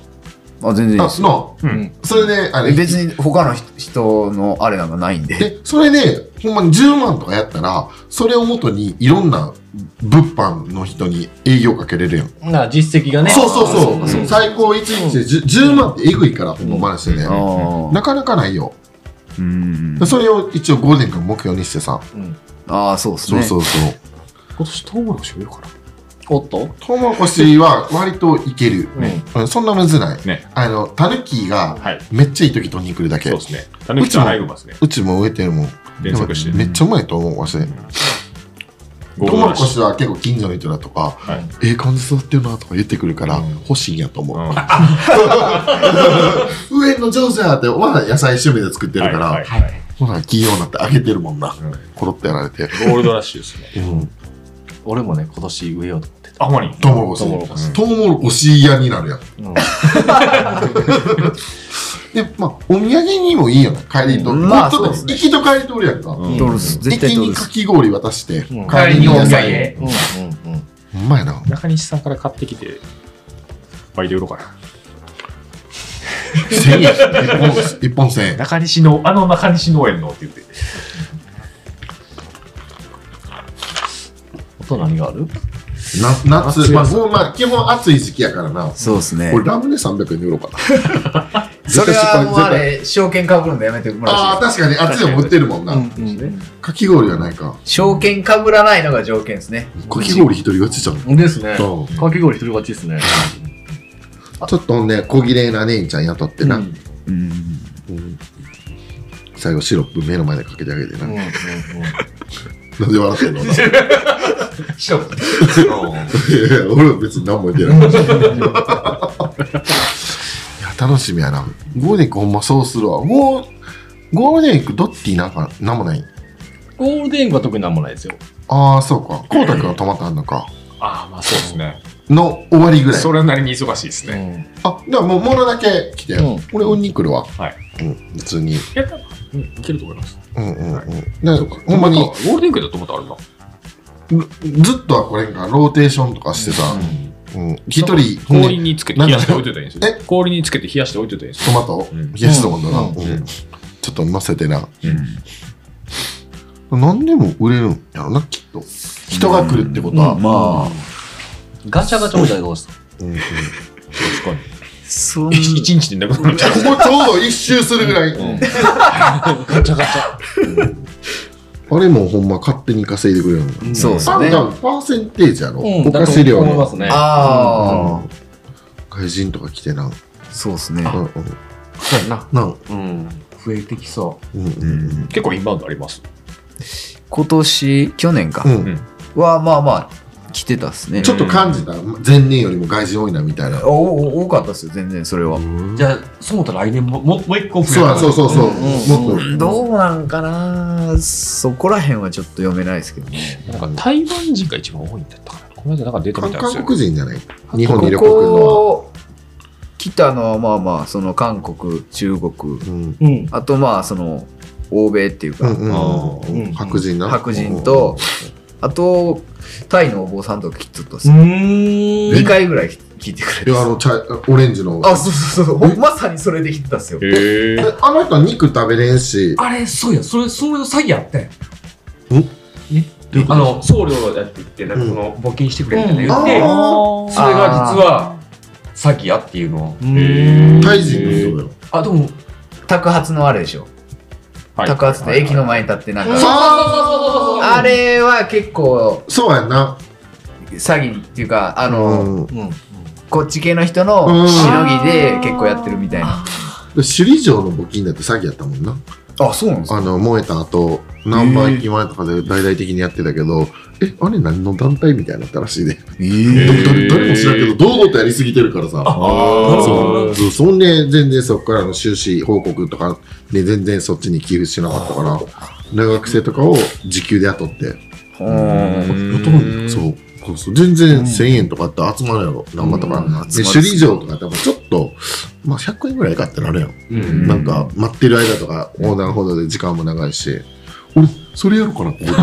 あ、全然いいです。あの、うんそれで、あれ、別に他の人のあれなんかないんで。で、それで、ほんまに10万とかやったら、それをもとにいろんな物販の人に営業かけれるやん。な実績がね。そうそうそう。そう最高1日で 10, 10万ってえぐいから、ほんま話してね。あなかなかないよ。うんで。それを一応ゴールデンウィークの目標にしてさ。ああ、そうですね。そうそうそう。今年トウモロコシ植えようかな。おっと？トウモロコシは割といける。ね。うんそんなむずない。ね。あの、タヌキがはい。めっちゃいい時取りに来るだけ。そうですね。タヌキちゃん入るますね。うちも植えてるもん。連作して。めっちゃうまいと思うわし。トウモロコシシは結構近所の人だとか、はいええ感じ育ってるなとか言ってくるから、うん欲しいんやと思う。ュ。植えんの上手やって、まだ野菜趣味で作ってるから、はいはいほら、企業になってあげてるもんな。うんコロッとやられて。ゴールドラッシュですね。うん。俺もね、今年植えようとあ、ほんまに。トウモロコシ。トウモロコシトウモロコシ屋になるやん。た。で、まあ、お土産にもいいよね、帰りと。うんもうちょっと、まあそうですね行きと帰りとおるやんか。うん取るっす。絶対駅取るっす。にかき氷渡して、うん帰りにお土産うんうんうん。ほんまやな。中西さんから買ってきて、倍で売ろうかな。千円。一本、一本千円。中西の、あの中西農園のって言って。あと何がある？な夏、まあ、もうまあ、基本暑い時期やからな。そうですねこ。れラムネ300円で売ろうかな。それはもうあれ、証券かぶるんでやめてもらああ、っていいです確かに暑いのも売ってるもんな。うんかき氷はないか。証券かぶらないのが条件ですね。かき氷一人勝ちじゃん。うん。ですね。うんかき氷一人勝ちですね。ちょっとね、小綺麗な姉ちゃん雇ってな。最後シロップ目の前でかけてあげてな。うんうんうんなんで笑ってんの？いシロップ。やいや俺は別に何も言ってない。いや、楽しみやな。ゴールデンウィークほんまそうするわ。もう、ゴールデンウィークドッティなんかなんもない？ゴールデンウィークは特になんもないですよ。ああそうかこうたくんは泊まったんのかああ、まあそうですね。の終わりぐらいそれなりに忙しいですね。あでももうものだけ来てよ、うん俺運に来るわはい。うん普通にうん、いけると思います。うんうんうん。でほんまにゴールデンウィークだと思ったらあるな。ずっとはこれんかローテーションとかしてさうん。一人ほんで氷につけて冷やして置いといたんですよえ？氷につけて冷やして置いといたんですよ。トマト？うん。冷やしともんだな、うん。うん。ちょっと乗せてな、何でも売れるんやろなきっと。人が来るってことは、うん。まあ。ガチャガチャみたいなどうしたうんうんそん一一日でなくなっちゃう。ここちょうど一周するぐらい、ガチャガチャ。あれもほんま勝手に稼いでくれるの、そうですね。パーセンテージやろ、うん、お菓いますね。ああ外人とか来てな、そうですね。うんうん、そうやな。なん？うん。増えてきそうんうん。結構インバウンドあります。今年去年か。うん。うん。はまあまあ来てたっすね。ちょっと感じた？前年よりも外人多いなみたいな。おお多かったっすよ全然それは。う。じゃあ、そう思ったら来年も、ももう一個増えそうやそうそうそう、うん。もっと、どうなんかな？そこら辺はちょっと読めないですけどね。なんか台湾人が一番多いんだったかな。この間なんか出てみたんです韓よ。国人じゃない？日本に旅こ行来るのは。こ来たのはまあまあその韓国中国。うん。うん。あとまあその欧米っていうか、うんうん白人な白人とあとタイのお坊さんとか来とったっすうよ、ーん。2回ぐらい聞いてくれていやあの茶オレンジの。あそうそうそうまさにそれで来てたっすよ。へえ。えあの人は肉食べれんし。あれ、そうや、それ、それの詐欺やって。ん。んあの、送料だって言って、なんかその、募金してくれみたいな言あって、ー。それが実は、詐欺やっていうの。を。へタイ人の人だよ。あ、でも、宅発のあれでしょはい。宅発って駅の前に立ってなんか、ああれは結構そうやんな。詐欺っていうかあの。こっち系の人のしのぎで結構やってるみたいな、首里城の募金だって詐欺やったもんな。あそうなんですあの燃えた後何番駅前とかで大々的にやってたけどえあれ何の団体みたいになったらしいで。えどー。誰誰も知らんけど堂々とやりすぎてるからさ。あそう。そう。そんで全然そこからの収支報告とかで全然そっちに寄付しなかったから大学生とかを時給で雇って。うん。そう。そう。そう全然1000円とかって集まるやろ。何万とか、うん。で首里城とかってやっぱちょっとまあ100円ぐらいかってなるやん、うん。なんか待ってる間とか横断歩道で時間も長いし俺それやろうかなって。思っ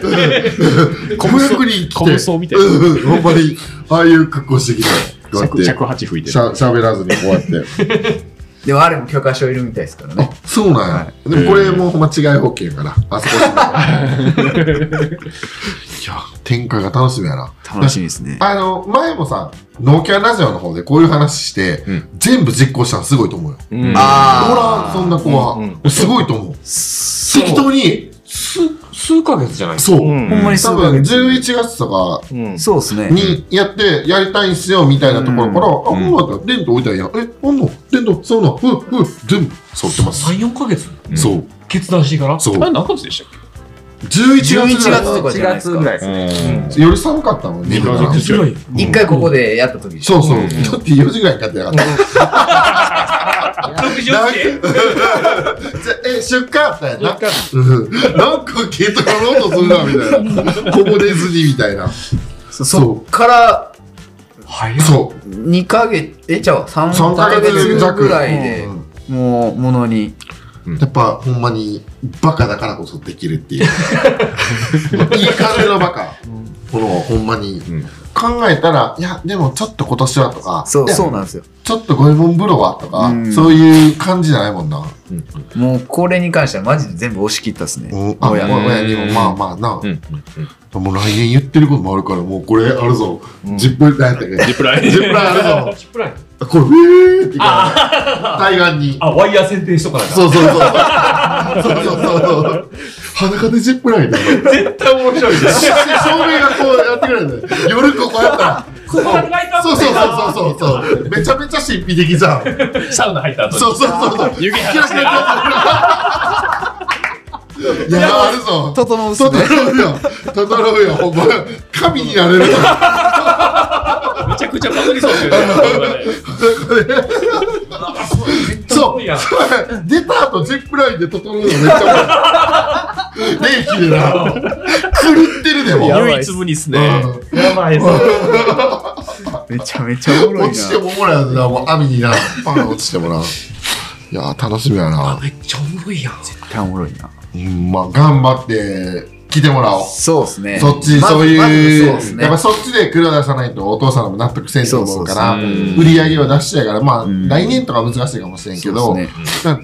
て小役に来コて。ほんまにああいう格好してきてこうやって。尺尺八吹いて。しゃ喋らずにこうやって。でもあれも許可証いるみたいですからね。あそうなんや、でもこれもうほんま違い保険やからあそこ いや展開が楽しみやな。楽しみですね。あの前もさノーキャンラジオの方でこういう話して、うん。全部実行したのすごいと思うよ。うん。あほらそんな子は、うんうすごいと思う。そう。適当に数、数ヶ月じゃない？そう、うん。ほん。まに多分そうだけど11月とかうん。そうですね。にやってやりたいんすよみたいなところから、うん。あ、ほんまだったらテント置いたらやん。え、あんの？テント、そうなのうん、うん、全部沿ってます。3、4ヶ月？う。ん。そう、決断してからそう。あれ何月でしたっ11月ぐらい11月とかじゃないですかいけより寒かったもんね。2ヶだから月ぐらい。一回ここでやった時そうそう。うんだって4時ぐらいに帰ってなかった。6時起きて。じゃあえ、出荷？あったやんな。うんなんか軽トラの音するな、みたいな。こぼれずに、みたいな。そそっから。そう。2ヶ月えじゃあ3 3ヶヶ月ぐらいでうんもうものにやっぱほんまにバカだからこそできるっていう。いい感じのバカ。このほんまに。ん。考えたら、いや、でもちょっと今年はとか、そうそうなんですよ。ちょっと五右衛門風呂はとか、うん。そういう感じじゃないもんな。もうこれに関してはマジで全部押し切ったっすね。親親にもまあまあな、うんうんもう来年言ってることもあるから、もうこれあるぞ。ジップラインジップライン。ジップラインあるぞ。チップラインこれ、ウェーってか対岸に。あ、ワイヤー剪定しとかないかそうそうそう。そうそうそう。裸でジップラインだよ。絶対面白いね。照明がこうやってくれるんだよ。夜ここやったら。そうそうそうそうそう。めちゃめちゃ神秘的じゃん。サウナ入った後に。そうそうそうそう。湯気いや、あるぞ。整うっすね整うよ。整うよ。ほんま。神になれるぞ。めちゃくちゃバズりそうですよ。ね。そそう。出た後ジップラインで整う。のめっちゃおもろい冷気でな狂ってるでもやばい唯一無二っすね。やばいぞ。めちゃめちゃおもろい落ちて。もおもろいやつなもう。網になパン落ちてもないや楽しみやなめっちゃおもろいやん。絶対おもろいな。う。んまあ頑張って来てもらおうそうですね。そっち、そういう、そうですねやっぱ。そっちで黒出さないとお父さんも納得せんと思うから、そうそうそう売り上げを出したいから、まあ、うん来年とか難しいかもしれんけど、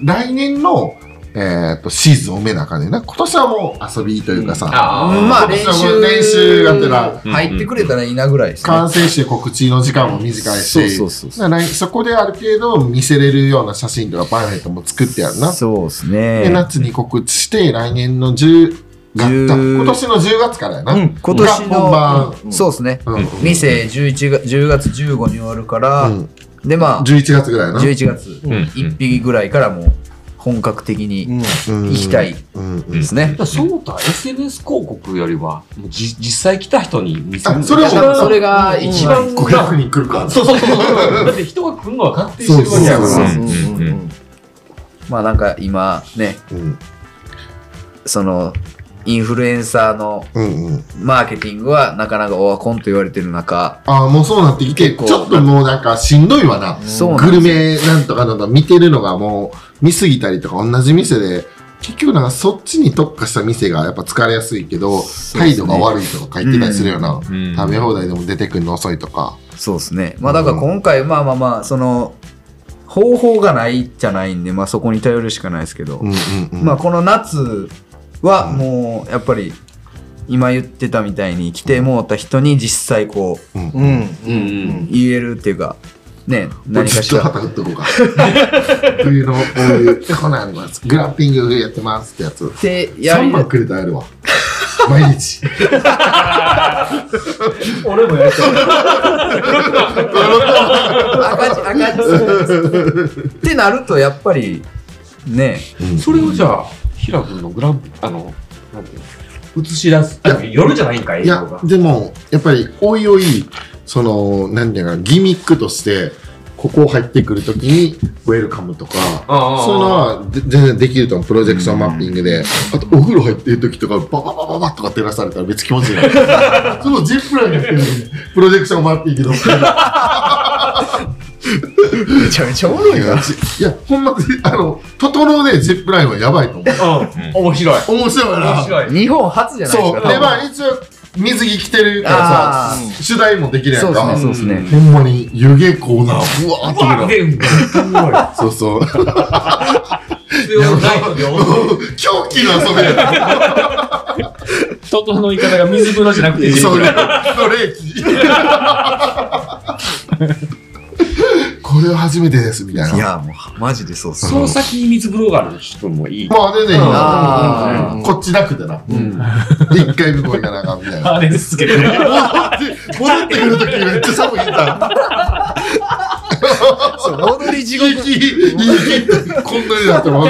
来年の、えっと、シーズンを埋めなあかんねんな。今年はもう遊びというかさ、あうんまあ練今年はも習う練習がてら、入ってくれたらいいなぐらいですね。完成して告知の時間も短いし、そうそうそこである程度見せれるような写真とかパンフレットも作ってやるな。そうですで、ね。夏に告知して、来年の10月、10今年の10月からやな。うん今年が本番。の、そうですね。うん。店11月10月15に終わるから、うん。でまあ11月ぐらいやな。11月ん。1匹ぐらいからもう本格的にうん。行きたい。うん。うん。ですね。そうた SNS 広告よりは、じ実際来た人に見せる。あそれもそれが一番500人来るから。そうそうそう。だって人が来るのは確定してるわけやから。そうそう。うんうん。まあなんか今ね。うん。そのインフルエンサーのうんうん。マーケティングはなかなかオワコンと言われてる中ああ、もうそうなってきて、ちょっともうなんかしんどいわな。そうグルメなんとかなんとか見てるのがもう見すぎたりとか同じ店で、結局なんかそっちに特化した店がやっぱ疲れやすいけど、ね態度が悪いとか書いてたりするよな。うん食べ放題でも出てくるの遅いとか。そうですねまあだから今回まあまあまあその方法がないじゃないんでまあそこに頼るしかないですけど、うんうんうん。まあこの夏はもうやっぱり今言ってたみたいに来てもうた人に実際こううん。うんうん。言えるっていうかね何かしずっとら旗振っとこうか。冬のこういう、こんなんあります。グランピングやってますってやつ。ってや3り万くれたらやるわ。毎日。俺もやりたい。赤字赤字ってなるとやっぱりねそれをじゃあ、平君のグランプあの、なんていうの映し出す。あ夜じゃないんか、映いや像が、。でも、やっぱり、おいおい、その、なんていうか、ギミックとして、ここ入ってくるときに、ウェルカムとか、ああそういうのはで全然できると思う、プロジェクションマッピングで。あと、お風呂入ってるときとか、バババババとか照らされたら別に気持ちいいな。そのジップラインやってるのに、プロジェクションマッピングの。めちゃめちゃおもろいないや、ほんま、あの、整うでジップラインはやばいと思う。うん。面白い。面白いな。面白い。日本初じゃないですそう。かで、まあ、一応、水着着てるからあさ、取材もできるやんか。そうですねそうですねほんまに湯気コーナー、ふわーっと見るで、うん。そうそう。狂気の遊びや整い方が水風呂じゃなくて、そう、の霊気。これは初めてです、みたいな。いやもうマジでそうっすその先に水風呂がある人もいい。まあ、全然いいあな。こっちなくてな。うん。で一回向こう行かなあかんみたいな。ハーネスつけてね。戻ってくるときめっちゃ寒いんだ。そう戻り地いい獄こんなになっても。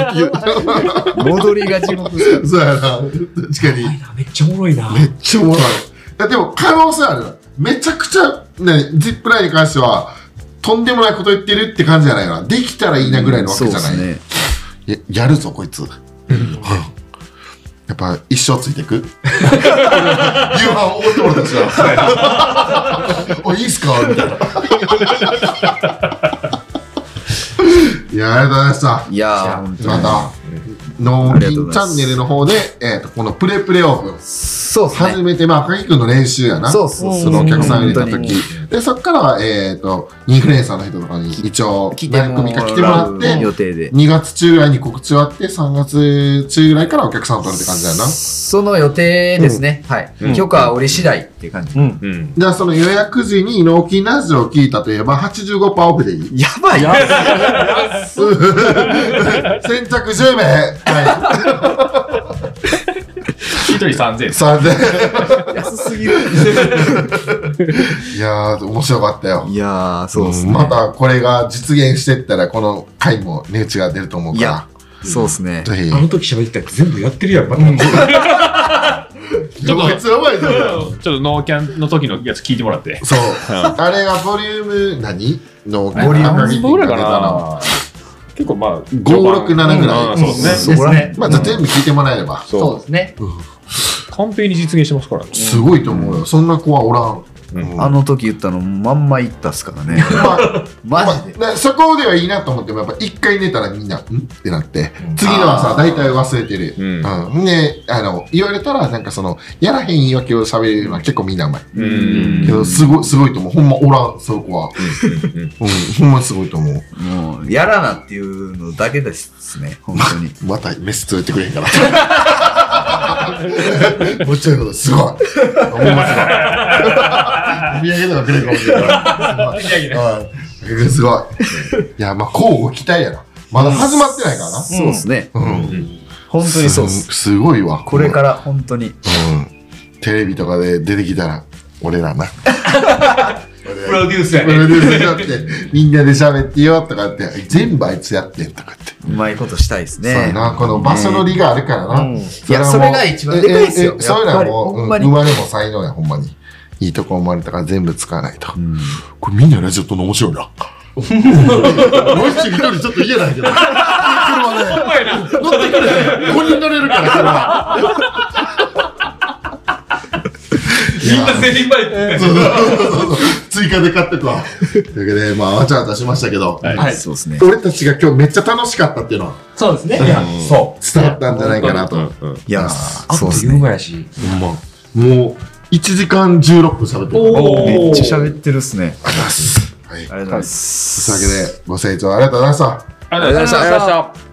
戻りが地獄そうやな。確かに。めっちゃおもろいな。めっちゃおもろい。いやでも可能性ある。めちゃくちゃ、ね、ジップラインに関しては、とんでもないこと言ってるって感じじゃないな。できたらいいなぐらいのわけじゃない。そうですねややるぞ、こいつ。うんやっぱ一生ついてく夕飯おごってもらったしな。おいいっすか？みたいな。いや、ありがとうございました。いやまた、ノーキンチャンネルの方で、えっ、と、このプレプレオープン。そうですね。初めて、まあ、赤木くんの練習やな。そうそうそのお客さん入れた時。で、そっからは、えっ、と、インフルエンサーの人とかに一応、何組か来てもらって、予定で。2月中ぐらいに告知終わって、3月中ぐらいからお客さんを取るって感じだよな。その予定ですね。はい。うん。許可は折り次第っていう感じ。うん。うん。じゃあ、その予約時に納金ラジオを聞いたといえば、85%オフでいい。やばい 先着10名は一人3000い。円。3000安すぎるいやー、面白かったよ。いやーそうですねまたこれが実現してったら、この回も値打ちが出ると思うかいやそうですねら。ぜひ。あの時喋ってたやつ全部やってるやん、また。ちょっと。ちょっとノーキャンの時のやつ聞いてもらって。そう。あれがボリューム何？のボリューム何結構まあ、5、6、7ぐらい。うんそうですね。ね。まあ全部聞いてもらえれば。そうですね。完璧に実現してますからね。すごいと思うよ。そんな子はおらん。あの時言ったのまんま言ったっすからね。まあマジで。まあそこではいいなと思っても、やっぱ一回寝たらみんな、んってなって、次の朝大体忘れてる。うんうん。で、あの、言われたら、なんかその、やらへん言い訳を喋れるのは結構みんなうまい。うん。けど、すごい、すごいと思う。ほんまおらん、そこは。うん、ほんますごいと思う。もう、やらなっていうのだけですね。本当に。また飯連れてくれへんから。もっちゃいことすごい。ほんますごい。お土産とかくれるかもしれない。すごい。はいすごい。いや、まあ、交互期待やな。まだ始まってないからな。そうですね。うん。本当にそうっす。す。すごいわ。これから本当に。うん。テレビとかで出てきたら、俺らな。プロデュースやプロデュースになって、みんなで喋ってよとかって、全部あいつやってんとかって。うまいことしたいですそうやね。な、この場所の利があるからな。うんいやそれが一番でかいっすよそういうのはもう、生まれも才能や、ほんまに。いいとこ生まれたから全部使わないと。うんこれみんなラジオとの面白いな。もう一人ちょっと言えないけど。車で。乗ってくれ。5人乗れるから、車。みんな全員前ってそうそうそうそう追加で買ってくわ。というわけで、まあ、わちゃわちゃしましたけど、はい。そうですね。俺たちが今日めっちゃ楽しかったっていうのはそうですね。そう伝わったんじゃないかなと。いや、あそうですね。っという間やし。ほんま。もう、1時間16分喋ってる。おめっちゃ喋ってるっすね。ありがとうございます。はい。ありがとうございます。というわけで、ご清聴。ありがとうございました。ありがとうございました。